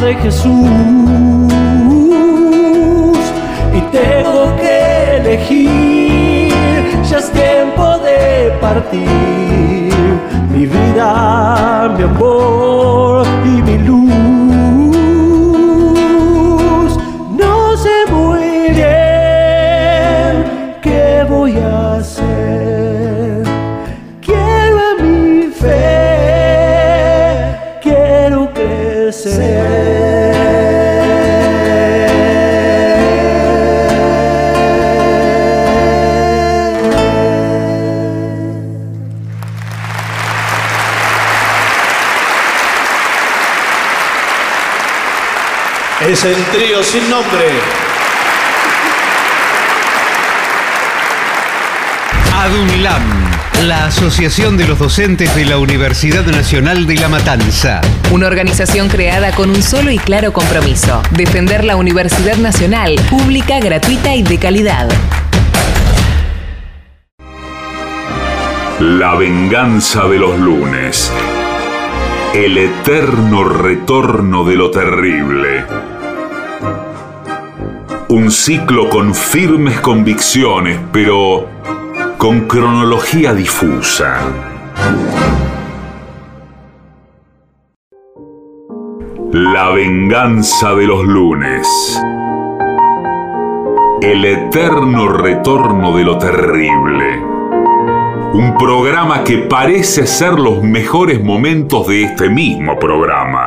Padre Jesús. Y tengo que elegir, ya es tiempo de partir. Mi vida, mi amor Es el trío sin nombre. ADUNLAM, la Asociación de los Docentes de la Universidad Nacional de La Matanza. Una organización creada con un solo y claro compromiso, defender la Universidad Nacional, pública, gratuita y de calidad. La venganza de los lunes. El eterno retorno de lo terrible. Un ciclo con firmes convicciones, pero con cronología difusa. La venganza de los lunes. El eterno retorno de lo terrible. Un programa que parece ser los mejores momentos de este mismo programa.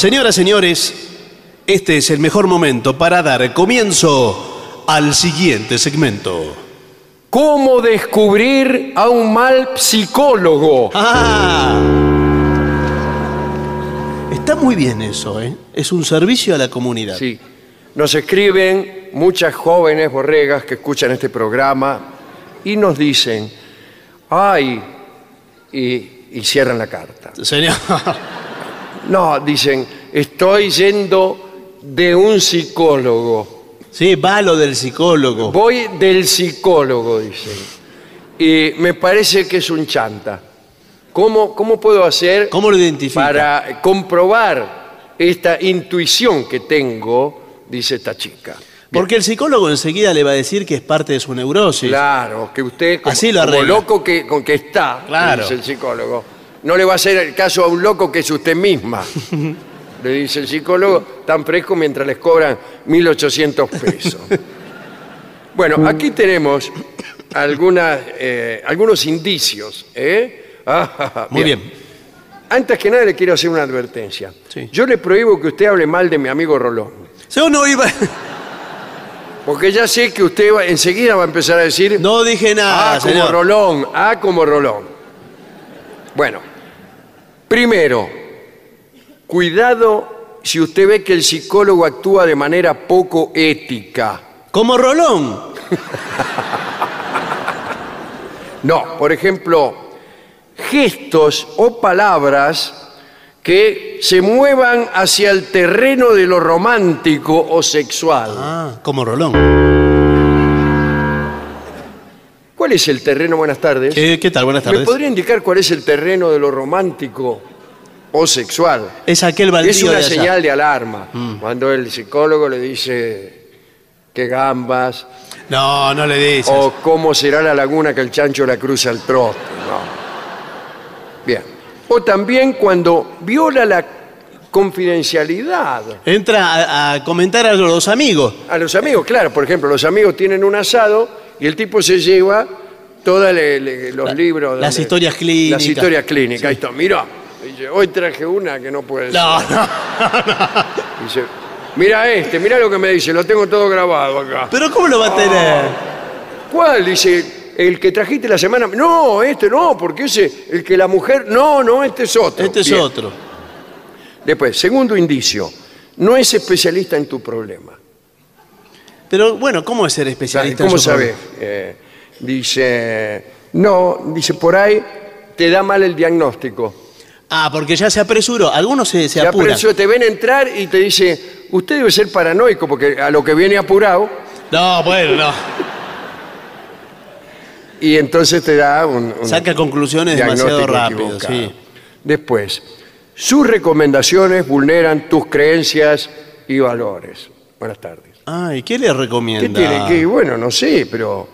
Señoras, señores, este es el mejor momento para dar comienzo al siguiente segmento. ¿Cómo descubrir a un mal psicólogo? ¡Ah! Está muy bien eso, ¿eh? Es un servicio a la comunidad. Sí. Nos escriben muchas jóvenes borregas que escuchan este programa y nos dicen, ay, y, y cierran la carta. Señor. No, dicen, estoy yendo de un psicólogo. Sí, va lo del psicólogo. Voy del psicólogo, dicen. Y me parece que es un chanta. ¿Cómo, cómo puedo hacer ¿Cómo lo identifica? para comprobar esta intuición que tengo? Dice esta chica. Porque el psicólogo enseguida le va a decir que es parte de su neurosis. Claro, que usted, como, Así lo como loco que, con que está, Claro. dice el psicólogo, no le va a hacer el caso a un loco que es usted misma. le dice el psicólogo, tan fresco mientras les cobran 1.800 pesos. bueno, aquí tenemos algunas, eh, algunos indicios. ¿eh? Ah, Muy bien. Antes que nada le quiero hacer una advertencia. Sí. Yo le prohíbo que usted hable mal de mi amigo Rolón. Yo no iba. Porque ya sé que usted va- enseguida va a empezar a decir... No dije nada, Ah, como señor. Rolón, ah, como Rolón. Bueno, primero, cuidado si usted ve que el psicólogo actúa de manera poco ética. Como Rolón. No, por ejemplo, gestos o palabras que se muevan hacia el terreno de lo romántico o sexual. Ah, como Rolón. ¿Cuál es el terreno? Buenas tardes. ¿Qué, qué tal? Buenas ¿Me tardes. podría indicar cuál es el terreno de lo romántico o sexual? Es aquel baldío Es una de. Mm. señal de alarma. Cuando el psicólogo le dice que gambas No, no le dices. o cómo será la laguna que el chancho la cruza al trote. No. Bien. O también cuando viola la confidencialidad. Entra a, a comentar a los amigos. A los amigos, claro, por ejemplo, los amigos tienen un asado y el tipo se lleva todos los libros. las donde- historias clínicas. Las historias clínicas. Ahí está, mira. Dice, hoy traje una que no puede No, ser. no. Dice, mira este, mira lo que me dice, lo tengo todo grabado acá. Pero ¿cómo lo va a tener? ¿Cuál? Dice, el que trajiste la semana. No, este no, porque ese, el que la mujer. No, no, este es otro. Este es Bien. otro. Después, segundo indicio, no es especialista en tu problema. Pero bueno, ¿cómo es ser especialista? ¿Cómo sabes? Eh, dice, no, dice, por ahí te da mal el diagnóstico. Ah, porque ya se apresuró. Algunos se, se Te, apuran. aprecio- te ven entrar y te dice, usted debe ser paranoico porque a lo que viene apurado No, bueno, no. y entonces te da un, un Saca conclusiones demasiado rápido, sí. Después, sus recomendaciones vulneran tus creencias y valores. Buenas tardes. Ay, ¿qué le recomienda? ¿Qué tiene que? Bueno, no sé, pero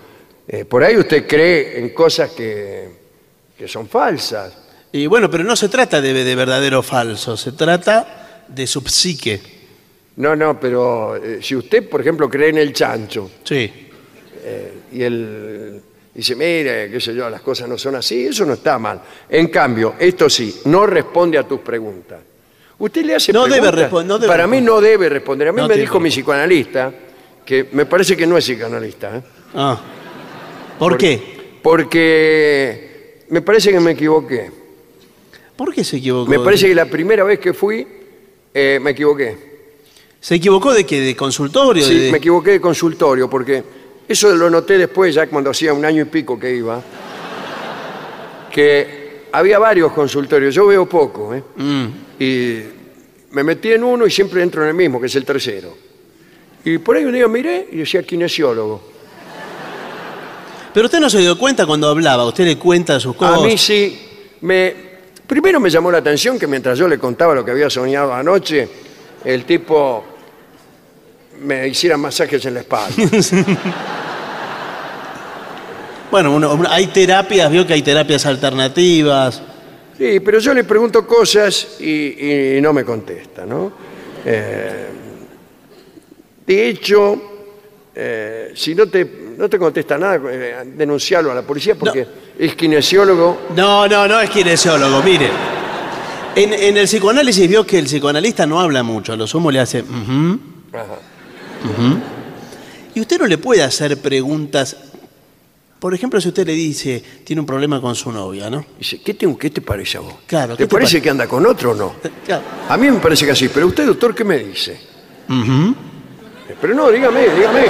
eh, por ahí usted cree en cosas que, que son falsas. Y bueno, pero no se trata de, de verdadero o falso, se trata de su psique. No, no, pero eh, si usted, por ejemplo, cree en el chancho Sí. y él dice, mire, qué sé yo, las cosas no son así, eso no está mal. En cambio, esto sí, no responde a tus preguntas. Usted le hace No debe preguntas. respon- no debe Para mí no debe responder. A mí No me tiene dijo mi psicoanalista, que me parece que no es psicoanalista, ¿eh? Ah. ¿Por, qué? porque me parece que me equivoqué. ¿Por qué se equivocó? Me parece que la primera vez que fui, eh, me equivoqué. ¿Se equivocó de qué? ¿De consultorio? Sí, de... me equivoqué de consultorio, porque eso lo noté después, ya cuando hacía un año y pico que iba, que había varios consultorios, yo veo poco, ¿eh? Mm. Y me metí en uno y siempre entro en el mismo, que es el tercero. Y por ahí un día miré y decía kinesiólogo. Pero usted no se dio cuenta cuando hablaba, usted le cuenta sus cosas. A mí sí, me, primero me llamó la atención que mientras yo le contaba lo que había soñado anoche, el tipo me hiciera masajes en la espalda. Bueno, uno- hay terapias, vio que hay terapias alternativas. Sí, pero yo le pregunto cosas y, y no me contesta, ¿no? Eh, de hecho, eh, si no te, no te contesta nada, eh, denunciarlo a la policía porque es kinesiólogo. No, no, no es kinesiólogo, mire. En, en el psicoanálisis vio que el psicoanalista no habla mucho, a lo sumo le hace... "Ujú". Ajá. Y usted no le puede hacer preguntas. Por ejemplo, si usted le dice, tiene un problema con su novia, ¿no? Dice, ¿qué te, qué te parece a vos? Claro, ¿Te, ¿qué te parece pare- que anda con otro o no? Claro. A mí me parece que así, pero usted, doctor, ¿qué me dice? Ujú. Pero no, dígame, dígame.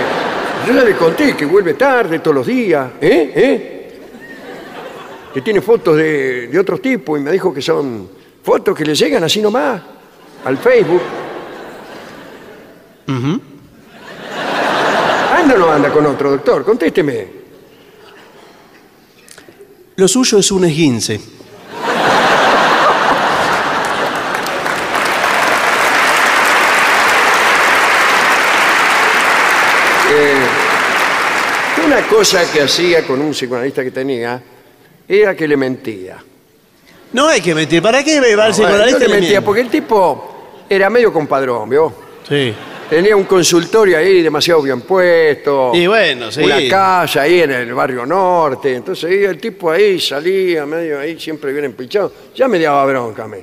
Yo ya le conté que vuelve tarde todos los días, ¿eh? ¿eh? Que tiene fotos de, de otros tipos y me dijo que son fotos que le llegan así nomás al Facebook. ¿Anda o no anda con otro, doctor? Contésteme. Lo suyo es un esguince. Eh, una cosa que hacía con un psicoanalista que tenía era que le mentía. No hay que mentir. ¿Para qué va Bueno, yo psicoanalista? le y le mentía miente? porque el tipo era medio compadrón, ¿vio? Sí. Tenía un consultorio ahí demasiado bien puesto. Y bueno, sí. Una casa ahí en el barrio norte. Entonces ahí el tipo ahí salía, medio ahí, siempre bien empichado. Ya me daba bronca a mí.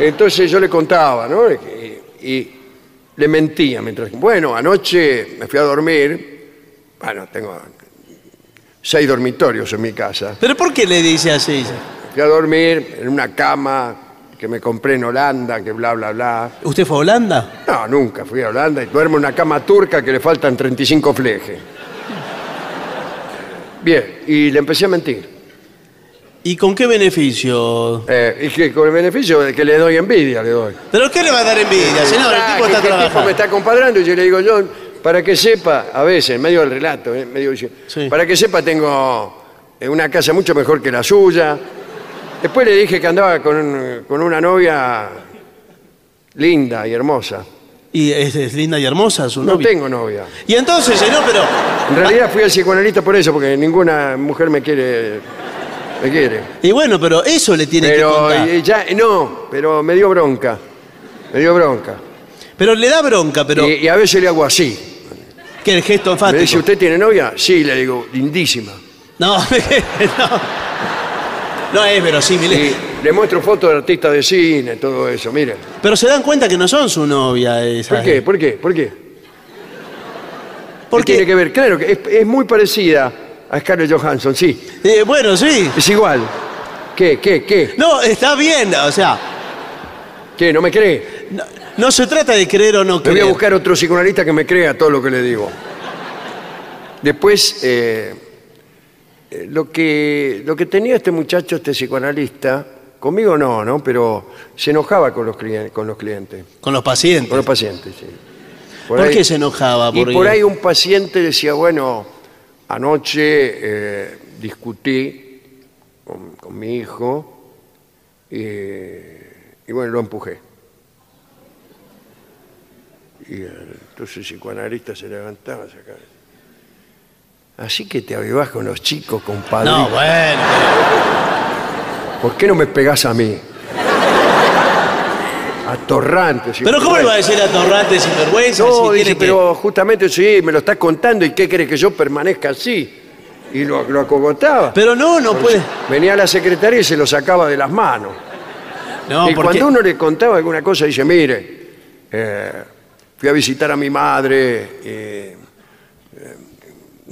Entonces yo le contaba, ¿no? Y, y le mentía mientras. Bueno, anoche me fui a dormir. Bueno, tengo seis dormitorios en mi casa. ¿Pero por qué le dice así? Fui a dormir en una cama que me compré en Holanda, que bla, bla, bla. ¿Usted fue a Holanda? No, nunca fui a Holanda y duermo en una cama turca que le faltan 35 flejes. Bien, y le empecé a mentir. ¿Y con qué beneficio? Eh, y que con el beneficio de que le doy envidia, le doy. ¿Pero qué le va a dar envidia, señor? El tipo está que el tipo me trabajando. está compadrando y yo le digo, yo, para que sepa, a veces, en medio del relato, eh, medio Sí. para que sepa, tengo eh, una casa mucho mejor que la suya. Después le dije que andaba con, con una novia linda y hermosa. ¿Y es, es linda y hermosa su No novia? tengo novia. Y entonces, señor, pero... En realidad fui al psicoanalista por eso, porque ninguna mujer me quiere. Me quiere. Y bueno, pero eso le tiene que Pero contar. eh, ya, no, pero me dio bronca. Me dio bronca. Pero le da bronca, pero... Y, y a veces le hago así. ¿Qué el gesto Me enfático? dice, ¿usted tiene novia? Sí, le digo, lindísima. No, no. No es verosímil. Y le muestro fotos de artistas de cine, todo eso, mire. Pero se dan cuenta que no son su novia esa. ¿Por qué? ¿Por qué? ¿Por qué? ¿Por ¿Qué tiene qué? que ver? Claro, que es, es muy parecida a Scarlett Johansson, sí. Eh, bueno, sí. Es igual. ¿Qué? ¿Qué? ¿Qué? No, está bien, o sea, ¿Qué? ¿No me cree? no, no se trata de creer o no Me voy creer. a buscar otro psicoanalista que me crea todo lo que le digo. Después, eh, eh, lo, que, lo que tenía este muchacho, este psicoanalista, conmigo no, ¿no? Pero se enojaba con los, clien- con los clientes, Con los pacientes. con los pacientes, sí. ¿Por qué se enojaba? Y por ahí un paciente decía, bueno, anoche eh, discutí con, con mi hijo y, y bueno, lo empujé. Y el- entonces el psicoanalista se levantaba, sacaba. Así que te avivás con los chicos, compadre. No, bueno. ¿Por qué no me pegás a mí? Atorrante. Pero ¿cómo le va a decir a Torrante sin vergüenza? No, si dice, que- pero justamente sí, me lo estás contando y ¿qué crees que yo permanezca así? Y lo, lo acogotaba. Pero no, no puede. Venía la secretaria y se lo sacaba de las manos. No, y porque... cuando uno le contaba alguna cosa, dice, mire, eh, fui a visitar a mi madre, eh,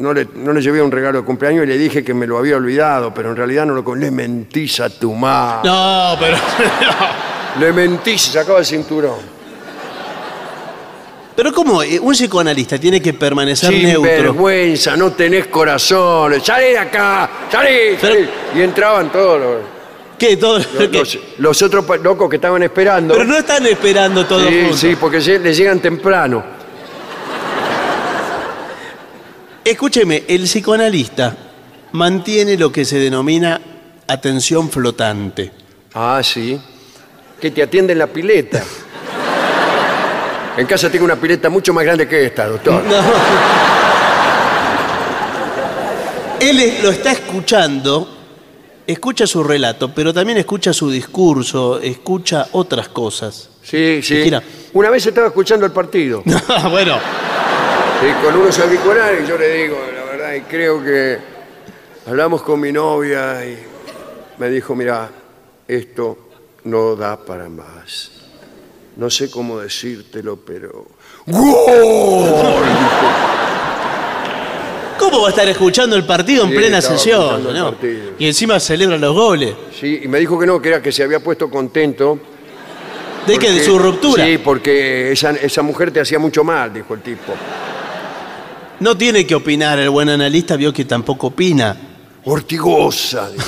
no, le, no le llevé un regalo de cumpleaños y le dije que me lo había olvidado, pero en realidad no lo con Le mentís a tu madre. No, pero... Le mentís, se sacaba el cinturón. Pero ¿cómo? Eh, Un psicoanalista tiene que permanecer Sin neutro. vergüenza, no tenés corazón, salí de acá, salí, Pero- salí. Y entraban todos los, ¿Qué? Todo... los- ¿qué? los- los otros pa- locos que estaban esperando. Pero no están esperando todos sí, juntos. sí, porque se- les llegan temprano. Escúcheme, el psicoanalista mantiene lo que se denomina atención flotante. Ah, sí. Que te atienden la pileta. En casa tengo una pileta mucho más grande que esta, doctor. No. Él lo está escuchando, escucha su relato, pero también escucha su discurso, escucha otras cosas. Sí, sí. Una vez estaba escuchando el partido. bueno, Sí, con unos auriculares yo le digo, la verdad, y creo que hablamos con mi novia y me dijo, mira, esto no da para más. No sé cómo decírtelo, pero... ¡Gol! ¿cómo va a estar escuchando el partido en Sí, plena estaba sesión? escuchando el no? partido. Y encima celebra los goles. Sí, y me dijo que no, que era que se había puesto contento. ¿De qué? ¿De su ruptura? Sí, porque esa, esa mujer te hacía mucho mal, dijo el tipo. No tiene que opinar, el buen analista vio que tampoco opina. Ortigosa.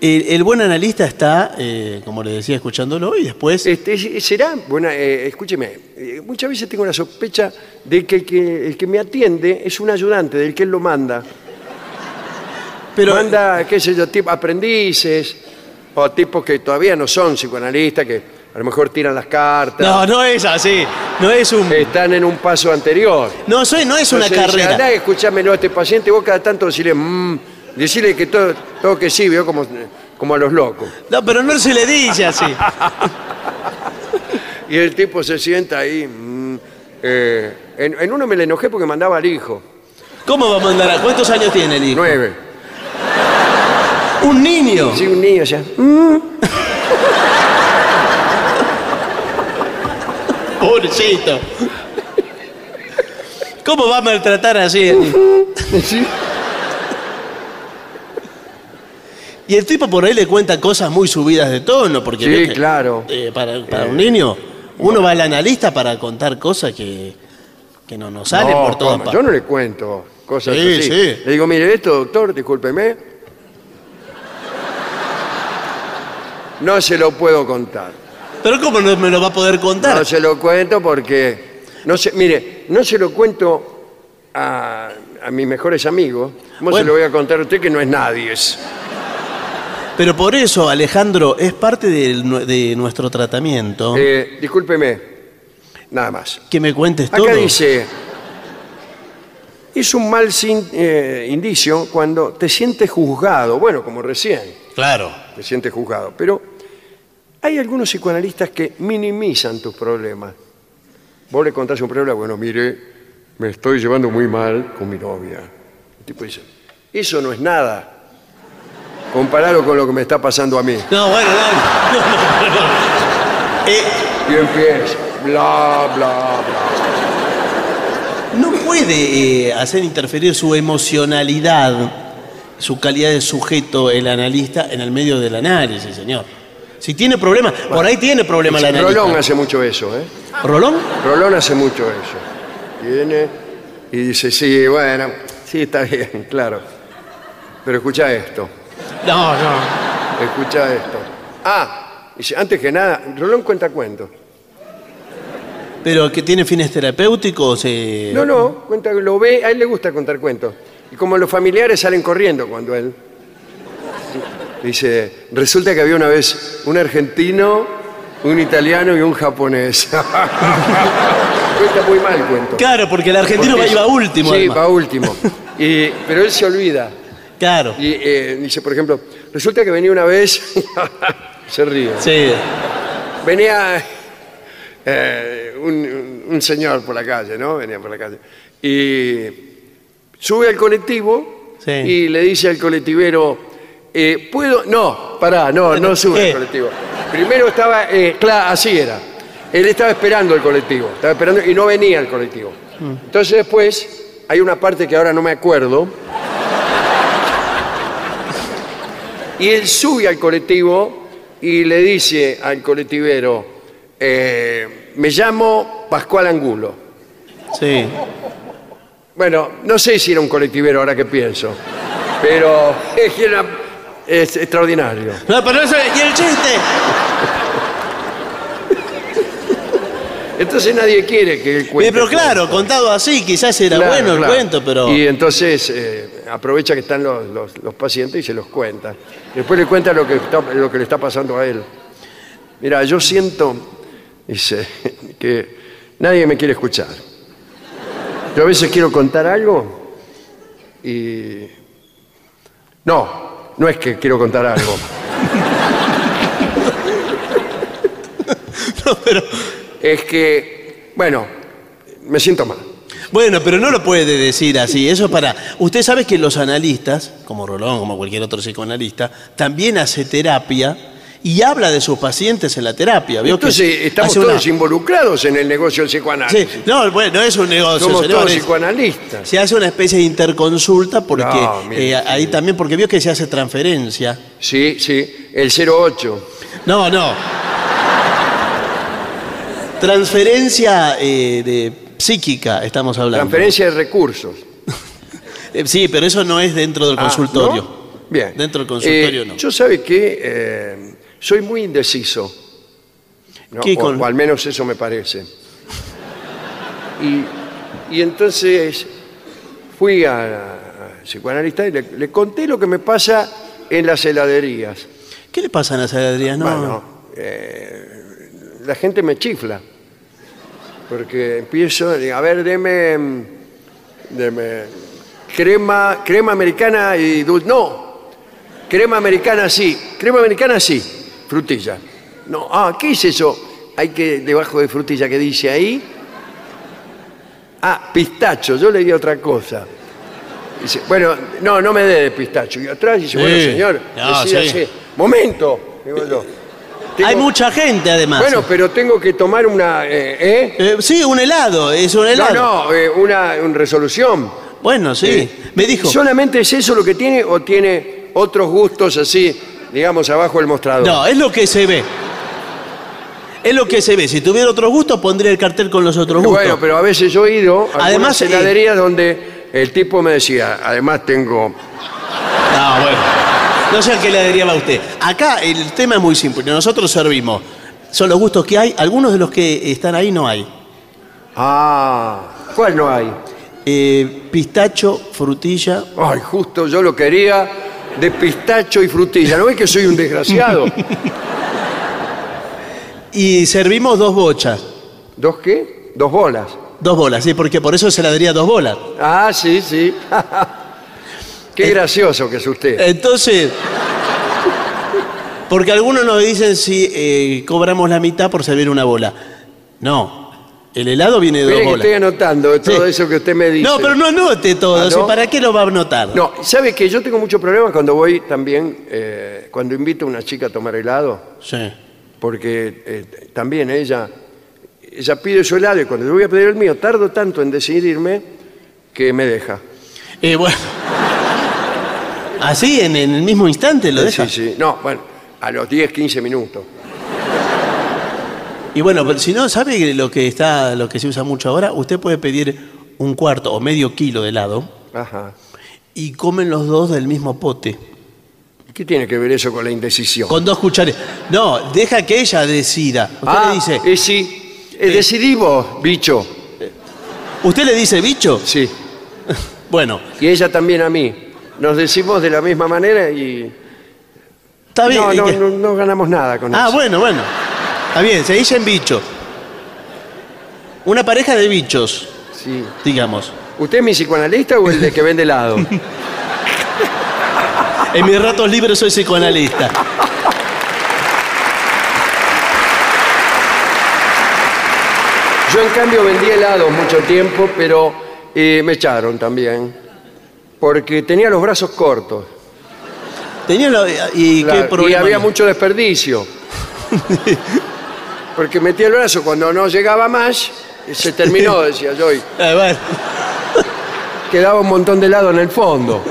El, el buen analista está, eh, como le decía, escuchándolo y después... Este, será, bueno, eh, escúcheme, eh, muchas veces tengo la sospecha de que el, que el que me atiende es un ayudante, del que él lo manda. pero, manda, qué sé yo, tipo, aprendices o tipos que todavía no son psicoanalistas, que a lo mejor tiran las cartas, no, no es así. No es un... están en un paso anterior. No, soy, no es una Entonces dice, carrera. Andá, escúchamelo a este paciente, vos cada tanto decirle, mmm, decirle que todo, todo que sí, veo como, como a los locos. No, pero no se le dice así. Y el tipo se sienta ahí. mm, eh, en, en uno me le enojé porque mandaba al hijo, ¿Cómo va a mandar a... ¿Cuántos años tiene el hijo? nueve. Un niño. Sí, un niño ya. Pobrecito. ¿Cómo va a maltratar así? Sí. Y el tipo por ahí le cuenta cosas muy subidas de tono, porque Sí, claro. eh, para, para un niño, uno va al analista para contar cosas que, que no nos salen No, por todas partes. Yo no le cuento cosas Sí, así. sí. Le digo, mire, esto, doctor, discúlpeme. No se lo puedo contar. Pero ¿cómo no me lo va a poder contar? No se lo cuento porque. No se, mire, no se lo cuento a, a mis mejores amigos. ¿Cómo se Bueno. lo voy a contar a usted que no es nadie? Es- Pero por eso, Alejandro, es parte del de, nuestro tratamiento Eh, discúlpeme. Nada más. que me cuentes Acá todo. dice, es un mal sin- eh, indicio cuando te sientes juzgado, bueno, como recién, Claro. te sientes juzgado, pero hay algunos psicoanalistas que minimizan tus problemas. Vos le contás un problema, bueno, mire, me estoy llevando muy mal con mi novia. El tipo dice, eso no es nada, comparado con lo que me está pasando a mí. No, bueno, no. no, no, no. Eh, Y empieza, bla, bla, bla. no puede eh, hacer interferir su emocionalidad, su calidad de sujeto, el analista, en el medio del análisis, señor. Si tiene problemas, por ahí tiene problemas el analista. Rolón hace mucho eso, ¿eh? ¿Rolón? Rolón hace mucho eso. Viene y dice, sí, bueno, sí, está bien, claro. Pero escucha esto, No, no. escucha esto. Ah, dice, antes que nada, Rolón cuenta cuentos. ¿Pero que tiene fines terapéuticos? eh, No, no, cuenta, lo ve, a él le gusta contar cuentos. Y como los familiares salen corriendo cuando él... Dice, resulta que había una vez un argentino, un italiano y un japonés. cuenta muy mal el cuento. Claro, porque el argentino Porque va, iba último. Sí, además. va último. Y- pero él se olvida. Claro. Y eh, dice, por ejemplo, resulta que venía una vez, se ríe, Sí. venía eh, un, un señor por la calle, ¿no? Venía por la calle. Y sube al colectivo Sí. y le dice al colectivero, eh, ¿puedo? No, pará, no, no sube ¿Qué? al colectivo. Primero estaba, eh, claro, así era. Él estaba esperando el colectivo, estaba esperando y no venía el colectivo. Entonces después hay una parte que ahora no me acuerdo. Y él sube al colectivo y le dice al colectivero, eh, me llamo Pascual Angulo. Sí. Bueno, no sé si era un colectivero ahora que pienso, pero es, que era- es extraordinario. No, pero eso, ¿y el chiste? Entonces nadie quiere que él cuente. Eh, pero claro, contado así, quizás era Claro, bueno el claro. cuento, pero. Y entonces eh, aprovecha que están los, los- los pacientes y se los cuenta. Después le cuenta lo que, está- lo que le está pasando a él. Mira, yo siento, dice, que nadie me quiere escuchar. Yo a veces quiero contar algo y... No, no es que quiero contar algo. No, pero- Es que, bueno, me siento mal. Bueno, pero no lo puede decir así. Eso es para. Usted sabe que los analistas, como Rolón, como cualquier otro psicoanalista, también hace terapia y habla de sus pacientes en la terapia. ¿Vio que Entonces estamos hace una- todos involucrados en el negocio del psicoanálisis. Sí, no, bueno, no es un negocio. Somos señor, todos psicoanalistas. Se hace una especie de interconsulta porque No, mire, eh, ahí también, porque vio que se hace transferencia. Sí, sí, el 08. No, no. Transferencia eh, de psíquica, estamos hablando. Transferencia de recursos. Eh, sí, pero eso no es dentro del Ah, consultorio. ¿no? Bien. Dentro del consultorio Eh, no. Yo sabe que eh, soy muy indeciso. ¿no? ¿Qué o, al menos eso me parece. Y, y entonces fui a- al psicoanalista y le, le conté lo que me pasa en las heladerías. ¿Qué le pasa a las heladerías? No. Bueno, eh, la gente me chifla. Porque empiezo, digo, a ver, deme, mm, deme crema, crema americana y dulce. No, crema americana sí, crema americana sí, frutilla. No, ah, ¿qué es eso? Hay que, debajo de frutilla que dice ahí. Ah, pistacho, yo le di otra cosa. Dice, bueno, no, no me dé de pistacho. Y atrás dice, Sí. bueno, señor, No, decídase, sí. momento, digo yo. Tengo- Hay mucha gente además. Bueno, pero tengo que tomar una, eh, ¿eh? Eh, sí, un helado, es un helado. No, no, eh, una, una resolución. Bueno, sí. Eh, Me dijo. ¿Solamente es eso lo que tiene o tiene otros gustos así, digamos, abajo del mostrador? No, es lo que se ve. Es lo que se ve. Si tuviera otro gusto, pondría el cartel con los otros gustos. Bueno, pero a veces yo he ido a Además, eh, heladerías donde el tipo me decía, además tengo... No, bueno. No sé a qué le diría a usted. Acá el tema es muy simple. Nosotros servimos. Son los gustos que hay. Algunos de los que están ahí no hay. Ah, ¿cuál no hay? Eh, pistacho, frutilla. Ay, justo yo lo quería de pistacho y frutilla. ¿No ves que soy un desgraciado? Y servimos dos bochas. ¿Dos qué? Dos bolas. Dos bolas, sí, porque por eso se la daría dos bolas. Ah, sí, sí. Qué Eh, gracioso que es usted. Entonces, porque algunos nos dicen si eh, cobramos la mitad por servir una bola. No, el helado viene de Mire dos que bolas. estoy anotando todo Sí. eso que usted me dice. No, pero no anote todo. ¿Ah. ¿Para qué lo va a anotar? No, ¿sabe que yo tengo muchos problemas cuando voy también, eh, cuando invito a una chica a tomar helado? Sí. Porque eh, también ella, ella pide su helado y cuando yo voy a pedir el mío, tardo tanto en decidirme que me deja. Eh, bueno. Así, en, en el mismo instante lo deja. Sí, sí. No, bueno, a los 10, 15 minutos. Y bueno, pero si no, ¿sabe lo que está, lo que se usa mucho ahora? Usted puede pedir un cuarto o medio kilo de helado Ajá. y comen los dos del mismo pote. ¿Y ¿Qué tiene que ver eso con la indecisión? Con dos cucharas. No, deja que ella decida. Usted ah, le dice. eh, sí. Eh, decidí vos, bicho. ¿Usted le dice bicho? Sí. Bueno, Y ella también a mí. Nos decimos de la misma manera y está bien. no, ¿y no, no, no ganamos nada con Ah, eso. bueno, bueno. Está bien, se dicen bicho. Una pareja de bichos, Sí. digamos. ¿Usted es mi psicoanalista o el de que vende helado? En mis ratos libres soy psicoanalista. Yo en cambio vendí helado mucho tiempo, pero eh, me echaron también. Porque tenía los brazos cortos. Tenía la- ¿Y Claro, qué problema? y había? mucho desperdicio. Porque metía el brazo cuando no llegaba más, y se terminó, decía yo, y bueno. quedaba un montón de helado en el fondo.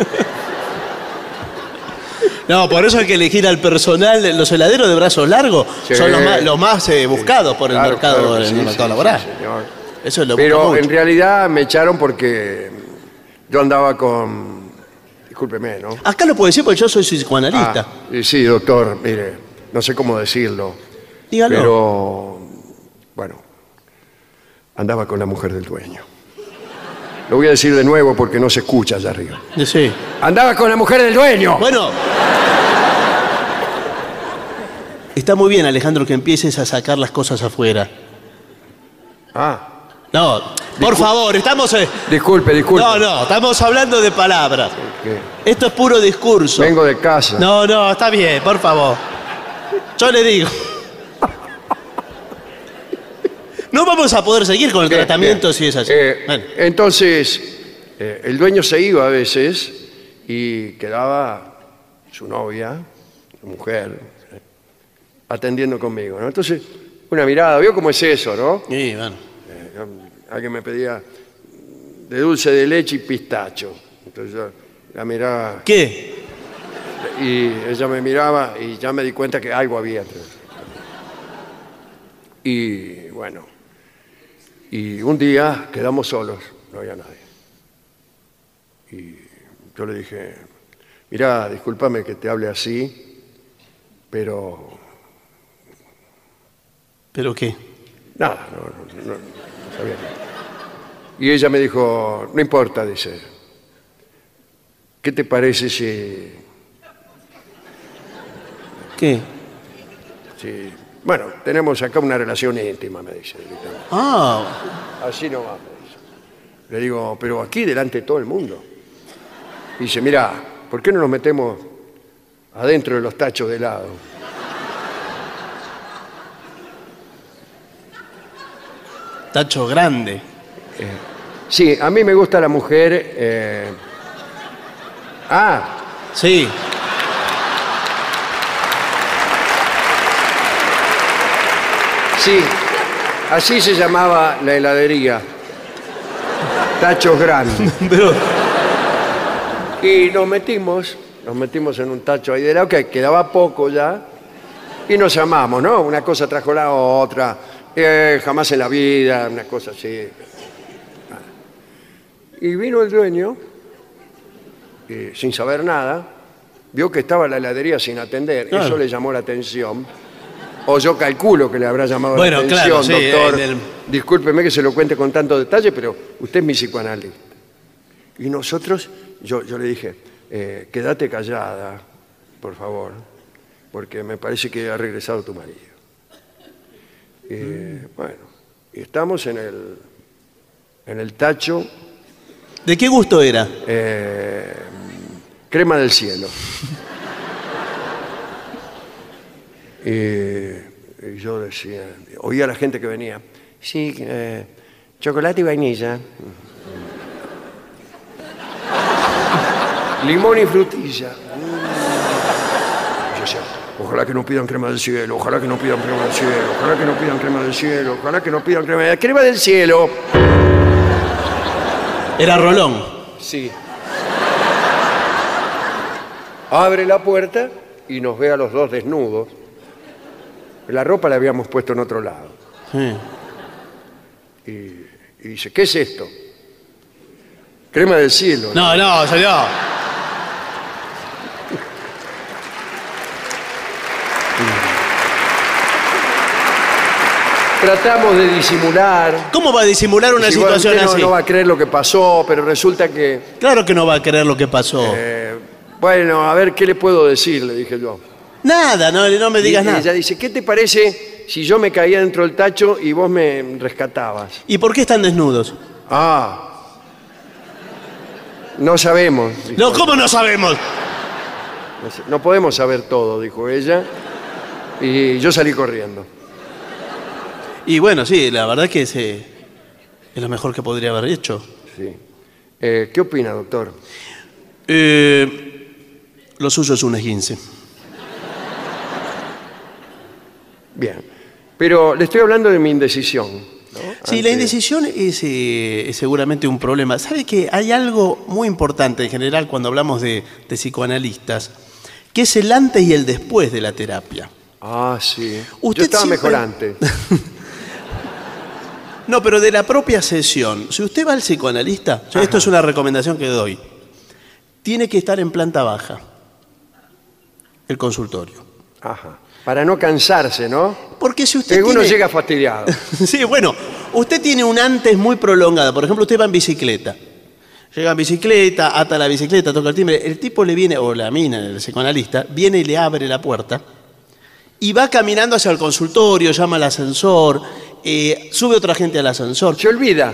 No, por eso hay que elegir al personal. Los heladeros de brazos largos Sí. son los más, los más, eh, buscados por el Claro, mercado, claro que en sí, el sí, mercado sí, laboral. señor. Eso es lo Pero en realidad me echaron porque yo andaba con... Discúlpeme, ¿no? Acá lo puedo decir porque yo soy psicoanalista. Ah, y sí, doctor, mire, no sé cómo decirlo. Dígalo. Pero, bueno, andaba con la mujer del dueño. Lo voy a decir de nuevo porque no se escucha allá arriba. Sí. Andaba con la mujer del dueño. Bueno. Está muy bien, Alejandro, que empieces a sacar las cosas afuera. Ah, No, por favor, estamos. eh, disculpe, disculpe. No, no, estamos hablando de palabras. que Esto es puro discurso. vengo de casa. No, no, está bien, por favor. Yo le digo. No vamos a poder seguir con el Bien, tratamiento bien. si es así. Eh, Bueno. Entonces, eh, el dueño se iba a veces y quedaba su novia, su mujer, eh, atendiendo conmigo. ¿no? Entonces, una mirada, ¿vio cómo es eso, no? Sí, bueno. Alguien me pedía de dulce de leche y pistacho. Entonces yo la miraba ¿Qué? y ella me miraba y ya me di cuenta que algo había. Y bueno, Y un día quedamos solos, no había nadie. Y yo le dije, mirá, discúlpame que te hable así, pero ¿Pero qué? nada, no, no- no- no sabía nada. Y ella me dijo, no importa, dice, ¿qué te parece si, ¿Qué? si- bueno, tenemos acá una relación íntima, me dice. directamente. Ah, Así no va, me dice. Le digo, pero aquí delante de todo el mundo. Dice, mira, ¿por qué no nos metemos adentro de los tachos de helado? tacho grande. Sí, a mí me gusta la mujer. eh, Ah, Sí. Sí, así se llamaba la heladería. Tachos grandes. Pero, Y nos metimos, nos metimos en un tacho ahí de helado que quedaba poco ya. Y nos llamamos, ¿no? Una cosa trajo la otra. eh, jamás en la vida, una cosa así. Y vino el dueño, eh, sin saber nada, vio que estaba la heladería sin atender. Claro. Eso le llamó la atención. O yo calculo que le habrá llamado Bueno, la atención, claro, sí, doctor. el- Discúlpeme que se lo cuente con tanto detalle, pero usted es mi psicoanalista. Y nosotros, yo, yo le dije, eh, quédate callada, por favor, porque me parece que ha regresado tu marido. Eh, Bueno, y estamos en el, en el tacho ¿de qué gusto era? eh, crema del cielo. y, y yo decía, oía a la gente que venía, sí, eh, chocolate y vainilla. Limón y frutilla. Yo decía, ojalá que no pidan crema del cielo, ojalá que no pidan crema del cielo, ojalá que no pidan crema del cielo, ojalá que no pidan crema del crema del cielo. Era Rolón. Sí. Abre la puerta y nos ve a los dos desnudos. La ropa la habíamos puesto en otro lado. Sí. Y, y dice, ¿qué es esto? Crema del cielo. No, no, señor. Tratamos de disimular. ¿Cómo va a disimular una Dice, "Bueno, situación usted no, así? no va a creer lo que pasó, pero resulta que... Claro que no va a creer lo que pasó. eh, bueno, a ver, ¿qué le puedo decir? Le dije yo. Nada, no, no me digas y nada. ella dice, ¿qué te parece si yo me caía dentro del tacho y vos me rescatabas? ¿Y por qué están desnudos? Ah. No sabemos. dijo No, ella. ¿cómo no sabemos? No podemos saber todo, dijo ella. Y yo salí corriendo. Y bueno, sí, la verdad que es, eh, es lo mejor que podría haber hecho. Sí. Eh, ¿Qué opina, doctor? Eh, lo suyo es un esguince. Bien. Pero le estoy hablando de mi indecisión. ¿no? Sí, la indecisión es, eh, es seguramente un problema. ¿Sabe que hay algo muy importante en general cuando hablamos de, de psicoanalistas, que es el antes y el después de la terapia? Ah, sí. Usted yo estaba siempre- mejor antes. No, pero de la propia sesión. Si usted va al psicoanalista, esto es una recomendación que doy, tiene que estar en planta baja, el consultorio. Ajá. Para no cansarse, ¿no? Porque si usted Que uno llega fastidiado. Sí, bueno, usted tiene un antes muy prolongado. Por ejemplo, usted va en bicicleta. Llega en bicicleta, ata la bicicleta, toca el timbre. El tipo le viene, o la mina, el psicoanalista, viene y le abre la puerta y va caminando hacia el consultorio, llama al ascensor, eh, sube otra gente al ascensor. Se olvida.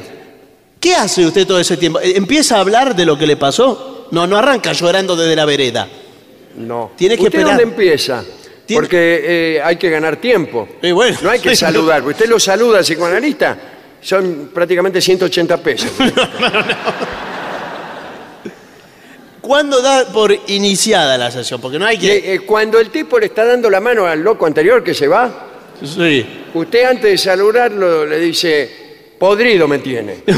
¿Qué hace usted todo ese tiempo? ¿Empieza a hablar de lo que le pasó? No, no arranca llorando desde la vereda. No. Tiene que ¿Usted esperar. dónde empieza? Tiene- Porque eh, hay que ganar tiempo. Y bueno, no hay que sí, saludar. porque Usted lo saluda al psicoanalista, son prácticamente 180 pesos. ¿Cuándo da por iniciada la sesión? Porque no hay Y, que... eh, cuando el tipo le está dando la mano al loco anterior que se va, Sí. usted antes de saludarlo le dice, podrido me tiene.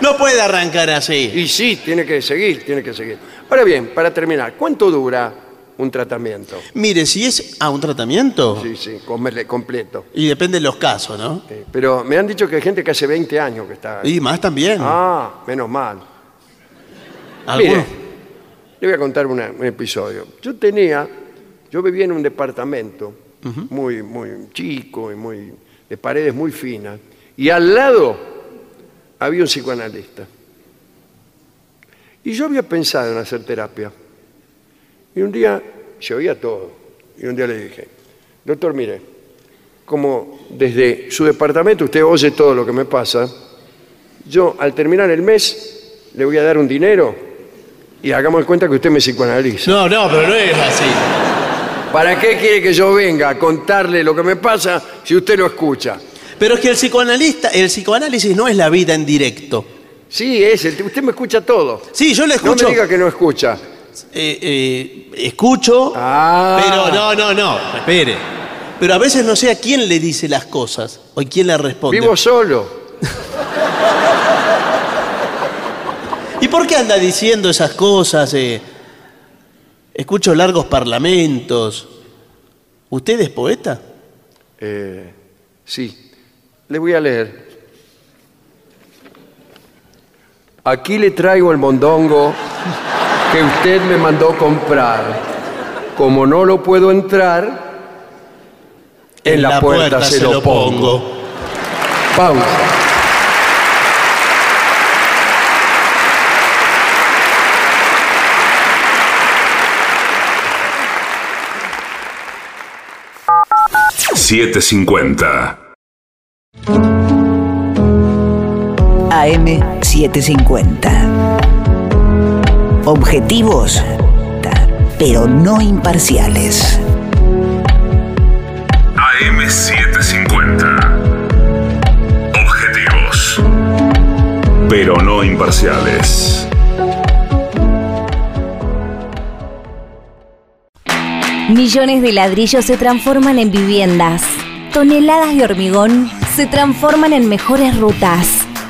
No puede arrancar así. Y sí, tiene que seguir, tiene que seguir. Ahora bien, para terminar, ¿cuánto dura un tratamiento. Mire, si es a un tratamiento, Sí, sí, comerle completo. y depende de los casos, ¿no? Sí, Pero me han dicho que hay gente que hace 20 años que está... Y más también. Ah, menos mal. Algunos- Mire, le voy a contar una- un episodio. Yo tenía, yo vivía en un departamento muy, muy chico y muy de paredes muy finas, y al lado había un psicoanalista. Y yo había pensado en hacer terapia. Y un día se oía todo. Y un día le dije, doctor, mire, como desde su departamento usted oye todo lo que me pasa, yo al terminar el mes le voy a dar un dinero y hagamos cuenta que usted me psicoanaliza. No, no, pero no es así. ¿Para qué quiere que yo venga a contarle lo que me pasa si usted lo escucha? Pero es que el psicoanalista, el psicoanálisis no es la vida en directo. Sí, es, el- usted me escucha todo. Sí, yo le No escucho. me diga que no escucha. eh, eh, escucho, Ah. pero no, no, no, espere. Pero a veces no sé a quién le dice las cosas o a quién le responde. Vivo solo. ¿Y por qué anda diciendo esas cosas? eh? Escucho largos parlamentos. ¿Usted es poeta? Eh, sí, le voy a leer. Aquí le traigo el mondongo que usted me mandó comprar. Como no lo puedo entrar, en, la, puerta, se, lo pongo. Pausa. $7.50. AM750. Objetivos, pero no imparciales. AM750. Objetivos. Pero no imparciales. Millones de ladrillos se transforman en viviendas. Toneladas de hormigón se transforman en mejores rutas.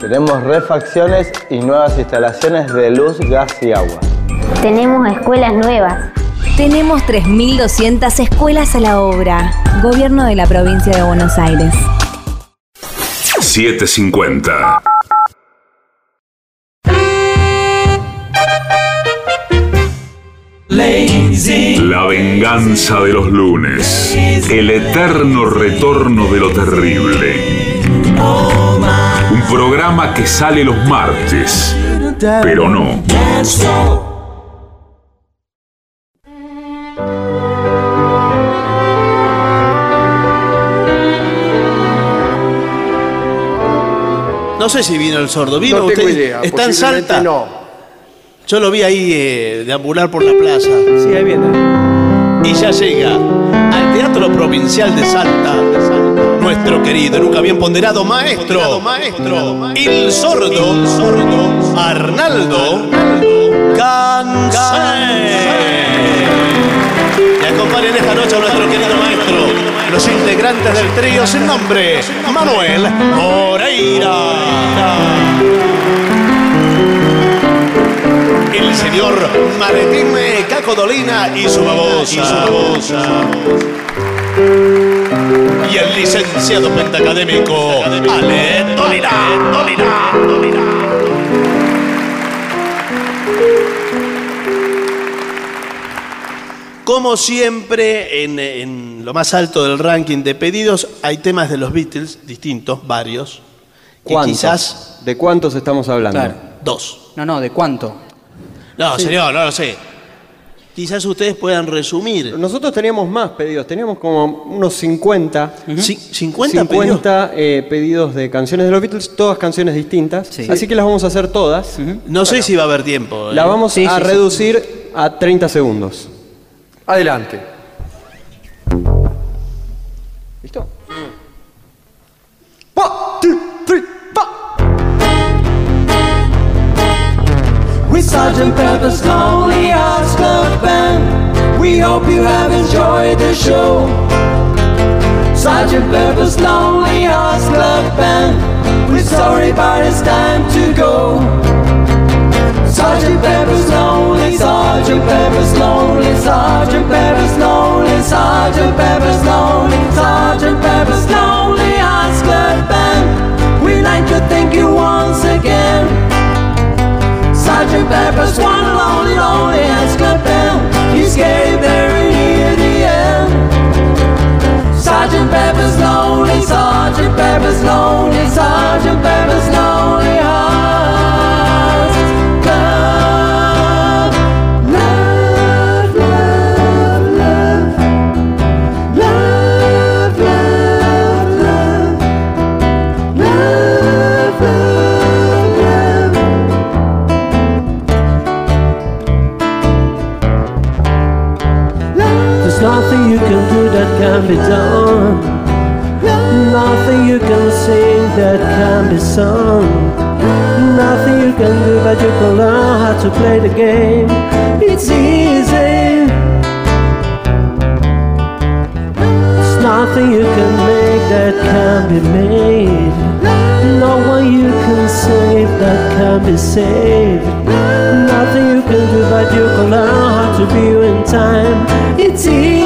Tenemos refacciones y nuevas instalaciones de luz, gas y agua. Tenemos escuelas nuevas. Tenemos 3.200 escuelas a la obra. Gobierno de la provincia de Buenos Aires. 750. La venganza de los lunes. El eterno retorno de lo terrible. Un programa que sale los martes, pero no. No sé si vino el sordo. ¿Vino No tengo usted? idea. ¿Está en posiblemente Salta? No. Yo lo vi ahí eh, deambular por la plaza. Sí, ahí viene. Y ya llega al Teatro Provincial de Salta, nuestro querido, nunca bien ponderado maestro, maestro, el sordo, sordo, Arnaldo Cansé. Y acompañan esta noche a nuestro querido maestro, los integrantes del trío sin nombre, Manuel Moreira. El señor Martín Caco Dolina y su babosa. Y el licenciado pentacadémico Ale Dolina. Dolina. Dolina. Como siempre, en, en lo más alto del ranking de pedidos hay temas de los Beatles, distintos, varios. Que ¿Cuántos? quizás ¿De cuántos estamos hablando? Claro. dos. No, no, ¿de cuánto? No, señor, no lo sé. Quizás ustedes puedan resumir. Nosotros teníamos más pedidos, teníamos como unos 50. Ci- 50 50 eh, pedidos de canciones de los Beatles, todas canciones distintas. Así que las vamos a hacer todas. No sé si va a haber tiempo. ¿eh? La vamos Sí, a sí, sí. reducir a 30 segundos. Adelante. ¿Listo? With Sergeant Pepper's Lonely Hearts we hope you have enjoyed the show. Sergeant Pepper's Lonely Hearts Club Band, we're sorry but it's time to go. Sergeant Pepper's Lonely, Sergeant Pepper's Lonely, Sergeant Pepper's Lonely, Sergeant Pepper's Lonely, Sergeant Pepper's Lonely Hearts Club Band, we'd like to thank you once again. Sergeant Pepper's one only lonely Hearts Club Band. Getting very near the end. Sergeant Pepper's lonely, Sergeant Pepper's lonely, Sergeant Pepper's lonely be done. Nothing you can sing that can be sung. Nothing you can do, but you can learn how to play the game. It's easy. Nothing you can make that can be made. No one you can save that can be saved. Nothing you can do, but you can learn how to be in time. It's easy.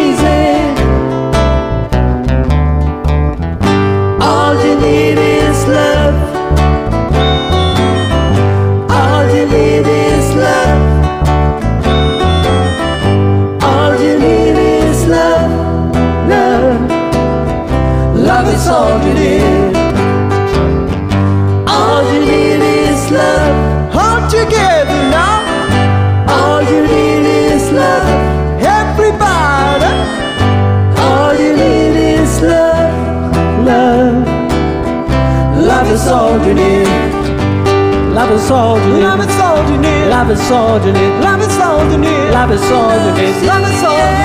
soldier, love a soldier, love a soldier, love a soldier.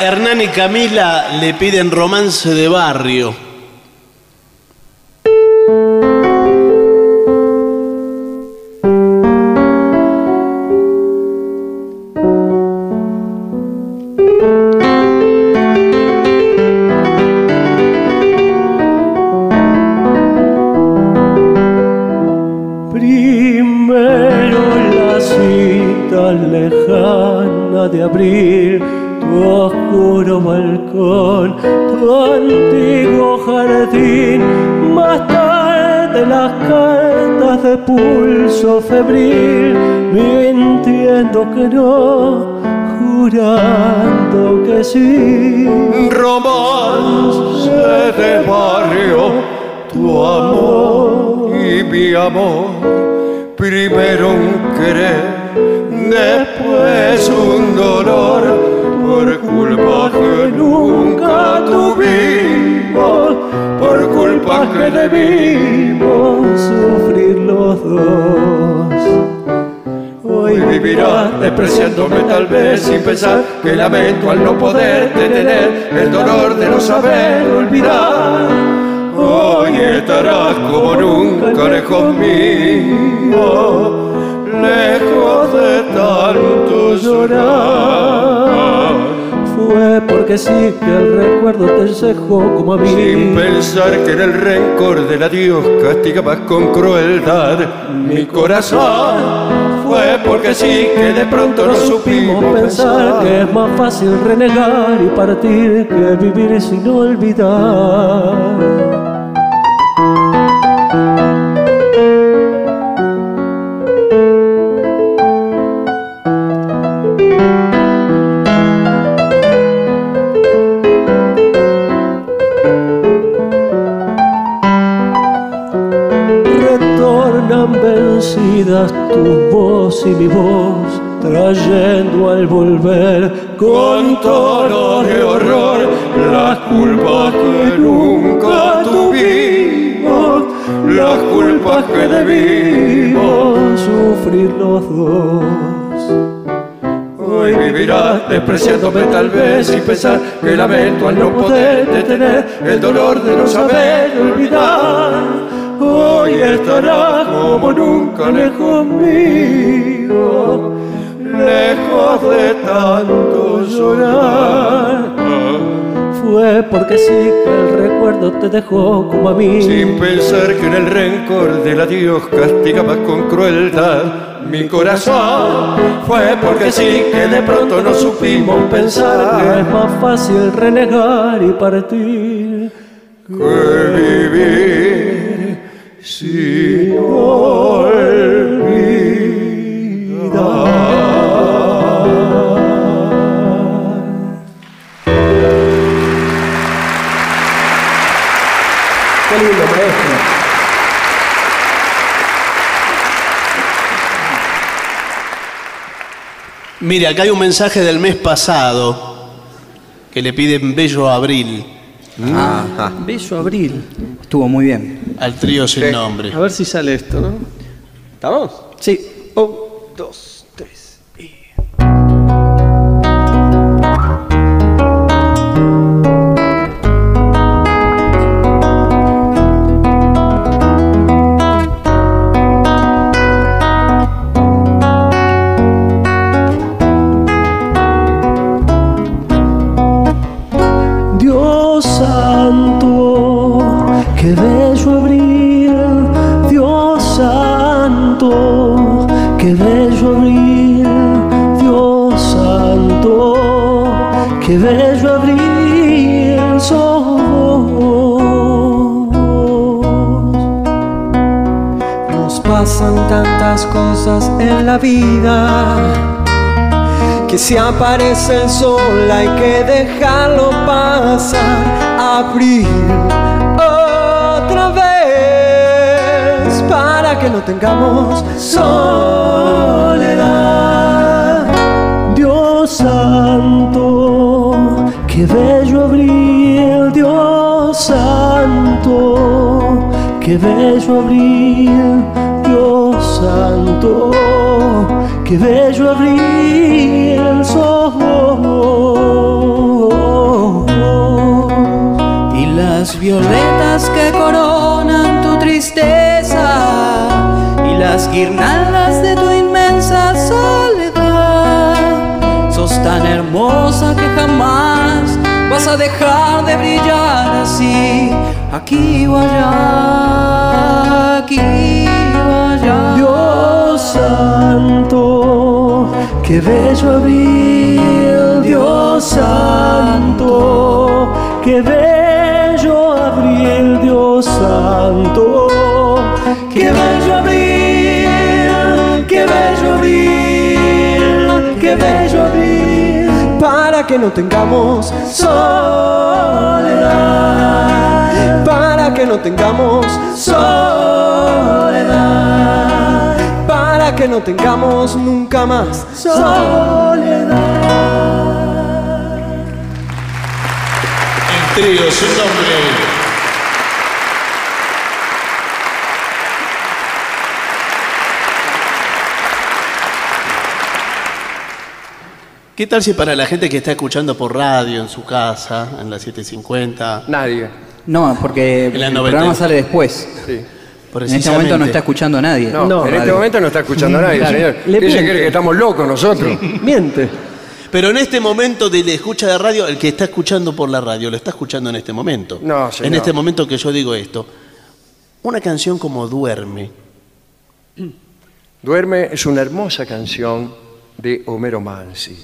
Hernán y Camila le piden romance de barrio. abril, entiendo que no pensar que lamento al no poder detener el dolor de no saber olvidar. Hoy estarás como nunca lejos mío, lejos de tanto llorar. Fue porque sí que el recuerdo te cejó como a mí. Sin pensar que en el rencor del adiós castigabas con crueldad mi corazón. Fue porque sí que de pronto no supimos pensar que es más fácil renegar y partir que vivir sin olvidar. Y mi voz, trayendo al volver con tono de horror las culpas que nunca tuvimos, las culpas que debimos sufrir los dos. Hoy vivirás despreciándome tal vez sin pensar que lamento al no poder detener el dolor de no saber olvidar. Hoy estarás como nunca lejos mío, lejos de tanto llorar. Fue porque sí que el recuerdo te dejó como a mí. Sin pensar que en el rencor del adiós castigabas con crueldad mi corazón. Fue porque sí que de pronto no supimos pensar que es más fácil renegar y partir que vivir sin olvidar. Qué lindo, maestro. Mire, acá hay un mensaje del mes pasado que le piden Bello Abril. Ah, Bello Abril. Estuvo muy bien. Al trío sin nombre. A ver si sale esto, ¿no? ¿Estamos? Sí. Un, dos, en la vida que si aparece el sol hay que dejarlo pasar. Abril otra vez para que no tengamos soledad. Dios santo, qué bello abril, Dios santo, qué bello abril, Santo, qué bello abril sos vos. Y las violetas que coronan tu tristeza y las guirnaldas de tu inmensa soledad. Sos tan hermosa que jamás vas a dejar de brillar así, aquí o allá, qué bello abril, Dios santo, qué bello abril, Dios santo, qué bello abril, qué bello abril, qué bello abril, para que no tengamos soledad, para que no tengamos soledad, para que no tengamos nunca más soledad. El trío sin nombre. ¿Qué tal si para la gente que está escuchando por radio en su casa, en la 750? Nadie. No, porque el 90. programa sale después. Sí. En este momento no está escuchando nadie. No, en este momento no está escuchando a nadie, Claro. señor. Le ¿Qué se miente. cree que estamos locos nosotros? Miente. Pero en este momento de la escucha de radio, el que está escuchando por la radio, lo está escuchando en este momento. No, señor. En este momento que yo digo esto. Una canción como Duerme. Duerme es una hermosa canción de Homero Mansi.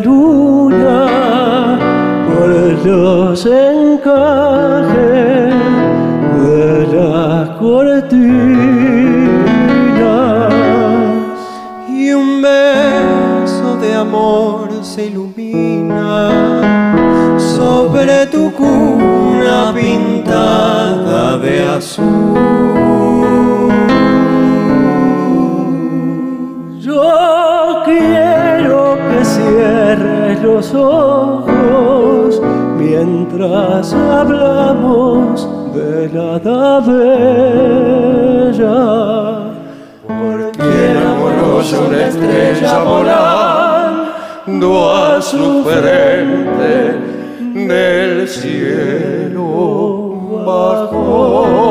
luna por los encajes de las cortinas y un beso de amor se ilumina sobre tu cuna pintada de azul. Hablamos de la bella. Por quien amorosa una estrella volando a su frente del cielo bajó.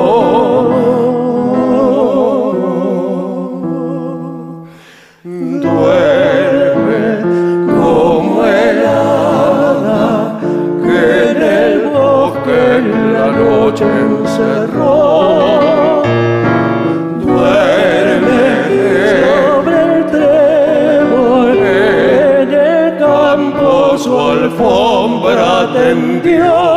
Encerró. Duerme sobre el trébol en el campo su alfombra tendió.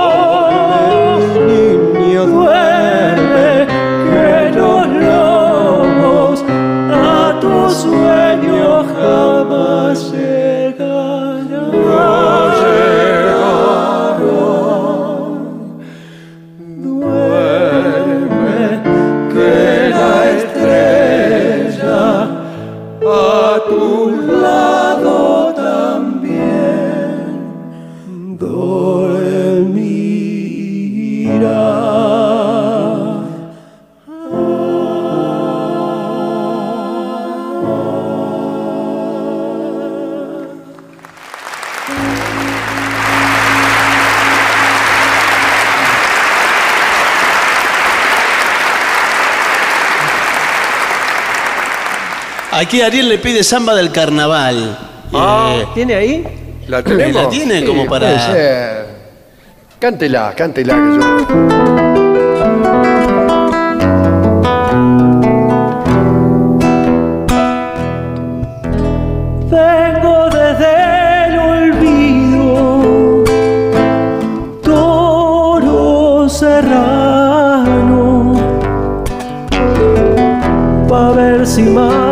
Aquí Ariel le pide samba del carnaval. Eh, ¿Tiene ahí? ¿La tenemos? ¿La tiene Sí, como para- puede ser. Cántela, cántela. Que yo... Vengo desde el olvido, toro serrano, pa' ver si mato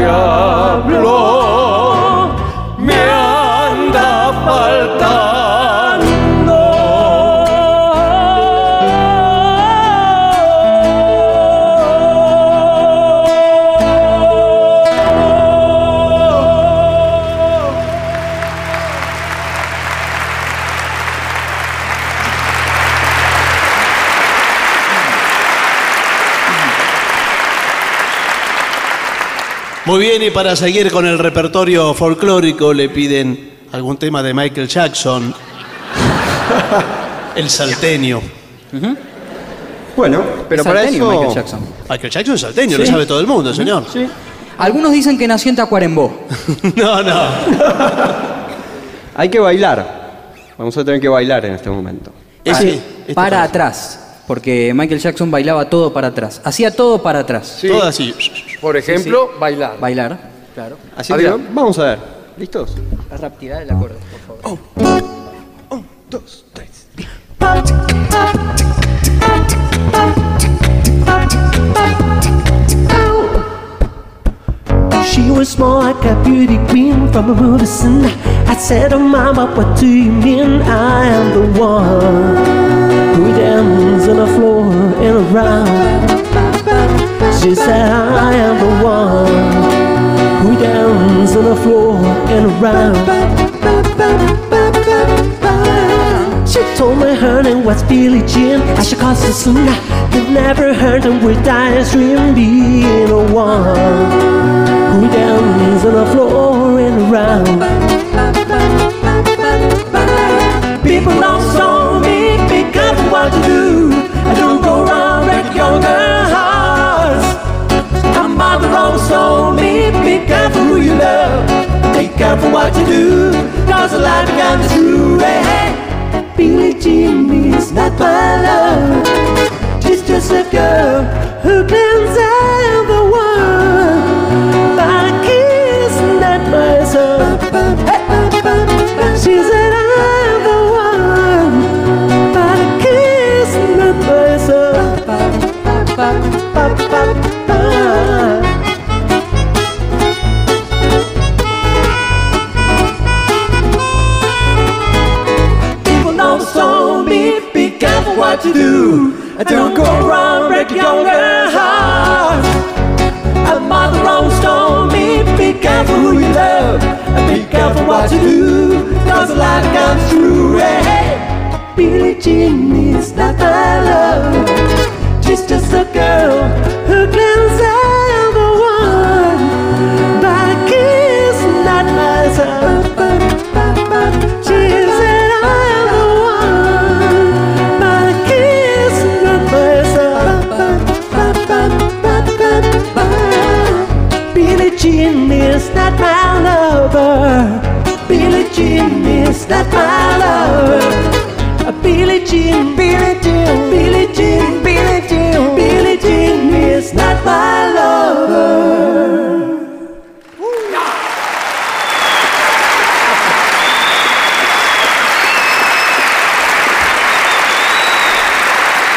del y para seguir con el repertorio folclórico le piden algún tema de Michael Jackson. el salteño. Bueno, pero para salteño, eso... Michael Jackson. Michael Jackson es salteño, Sí. lo sabe todo el mundo, señor. Algunos dicen que nació en Tacuarembó. no, no. Hay que bailar. Vamos a tener que bailar en este momento. Sí, para atrás. Porque Michael Jackson bailaba todo para atrás. Hacía todo para atrás. Sí. Todo así. Por ejemplo, sí, sí. bailar. Bailar, claro. Así que vamos a ver. ¿Listos? La rapidez del acorde, por favor. Oh. Un, dos, tres. She was small like a beauty queen from a movie scene. I said, Oh, mama, what do you mean? I am the one who dances on the floor and around. She said, I am the one who dances on the floor and around. She told me her name was Billie Jean. I should call soon. I've never heard them with eyes dream being the one who dances on the floor and around. People don't saw me, because careful what you do. I don't go around break younger hearts. My mother always told me, be careful who you love. Be careful what you do, cause the life becomes true. Hey, hey. Billie Jean is not my love. She's just a girl who claims I'm what you do. Don't go around breaking younger hearts. A mother always told me, be careful who you love. And be careful what you do, cause a life comes true. Hey, hey. Billie Jean is not my love. She's just a girl Jean is not my lover. Billie Jean, Billie Jean, Billie Jean, Billie Jean, Billie Jean is not my lover.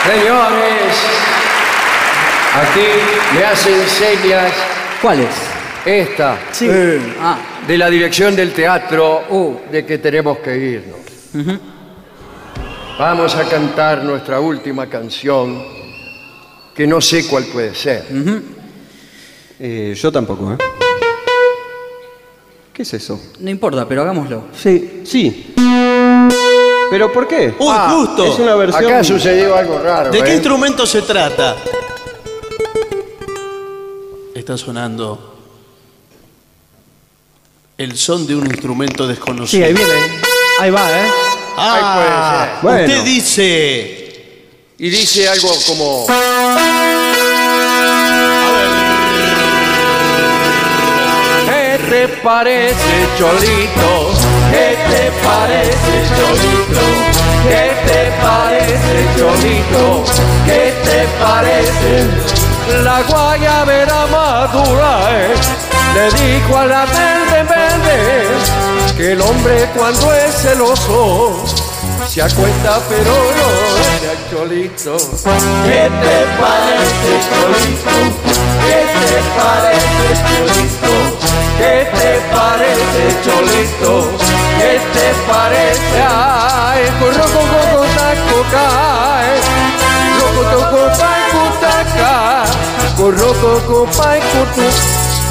Señores, aquí me hacen señas. ¿Cuáles? Esta. Sí. Eh, Ah. De la dirección del teatro, de que tenemos que irnos. Vamos a cantar nuestra última canción, que no sé cuál puede ser. Eh, yo tampoco, ¿eh? ¿Qué es eso? No importa, pero hagámoslo. Sí, sí. ¿Pero por qué? Uy, Ah, justo. Es una versión... Acá sucedió algo raro. ¿De qué ¿eh? instrumento se trata? Está sonando el son de un instrumento desconocido. Sí, ahí viene. Ahí va, ¿eh? Ah, puede ser. usted dice. Y dice algo como... ¿Qué te parece, Cholito? ¿Qué te parece, Cholito? ¿Qué te parece, Cholito? ¿Qué te parece? La guayabera madura eh, le dijo a la verde que el hombre cuando es celoso se acuesta pero no se cholito. ¿Qué te parece, Cholito? ¿Qué te parece, Cholito? ¿Qué te parece, Cholito? ¿Qué te parece? Ay, corro coco taco cae. Loco toco taco taca. Corro coco paiko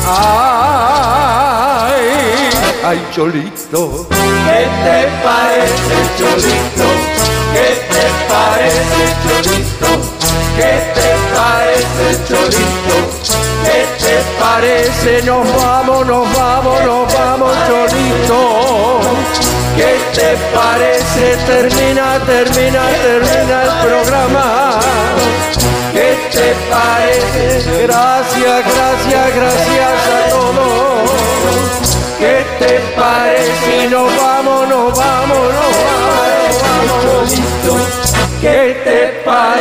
Ay, ay, Cholito. ¿Qué te parece, Cholito? ¿Qué te parece, Cholito? ¿Qué te parece, Cholito? ¿Qué te parece? Nos vamos, nos vamos, nos vamos, Cholito. ¿Qué te parece? Termina, termina, termina el programa. ¿Qué te parece? Gracias, gracias, gracias a todos. ¿Qué te parece? Nos vamos, nos vamos, nos vamos, Cholito. ¿Qué te parece?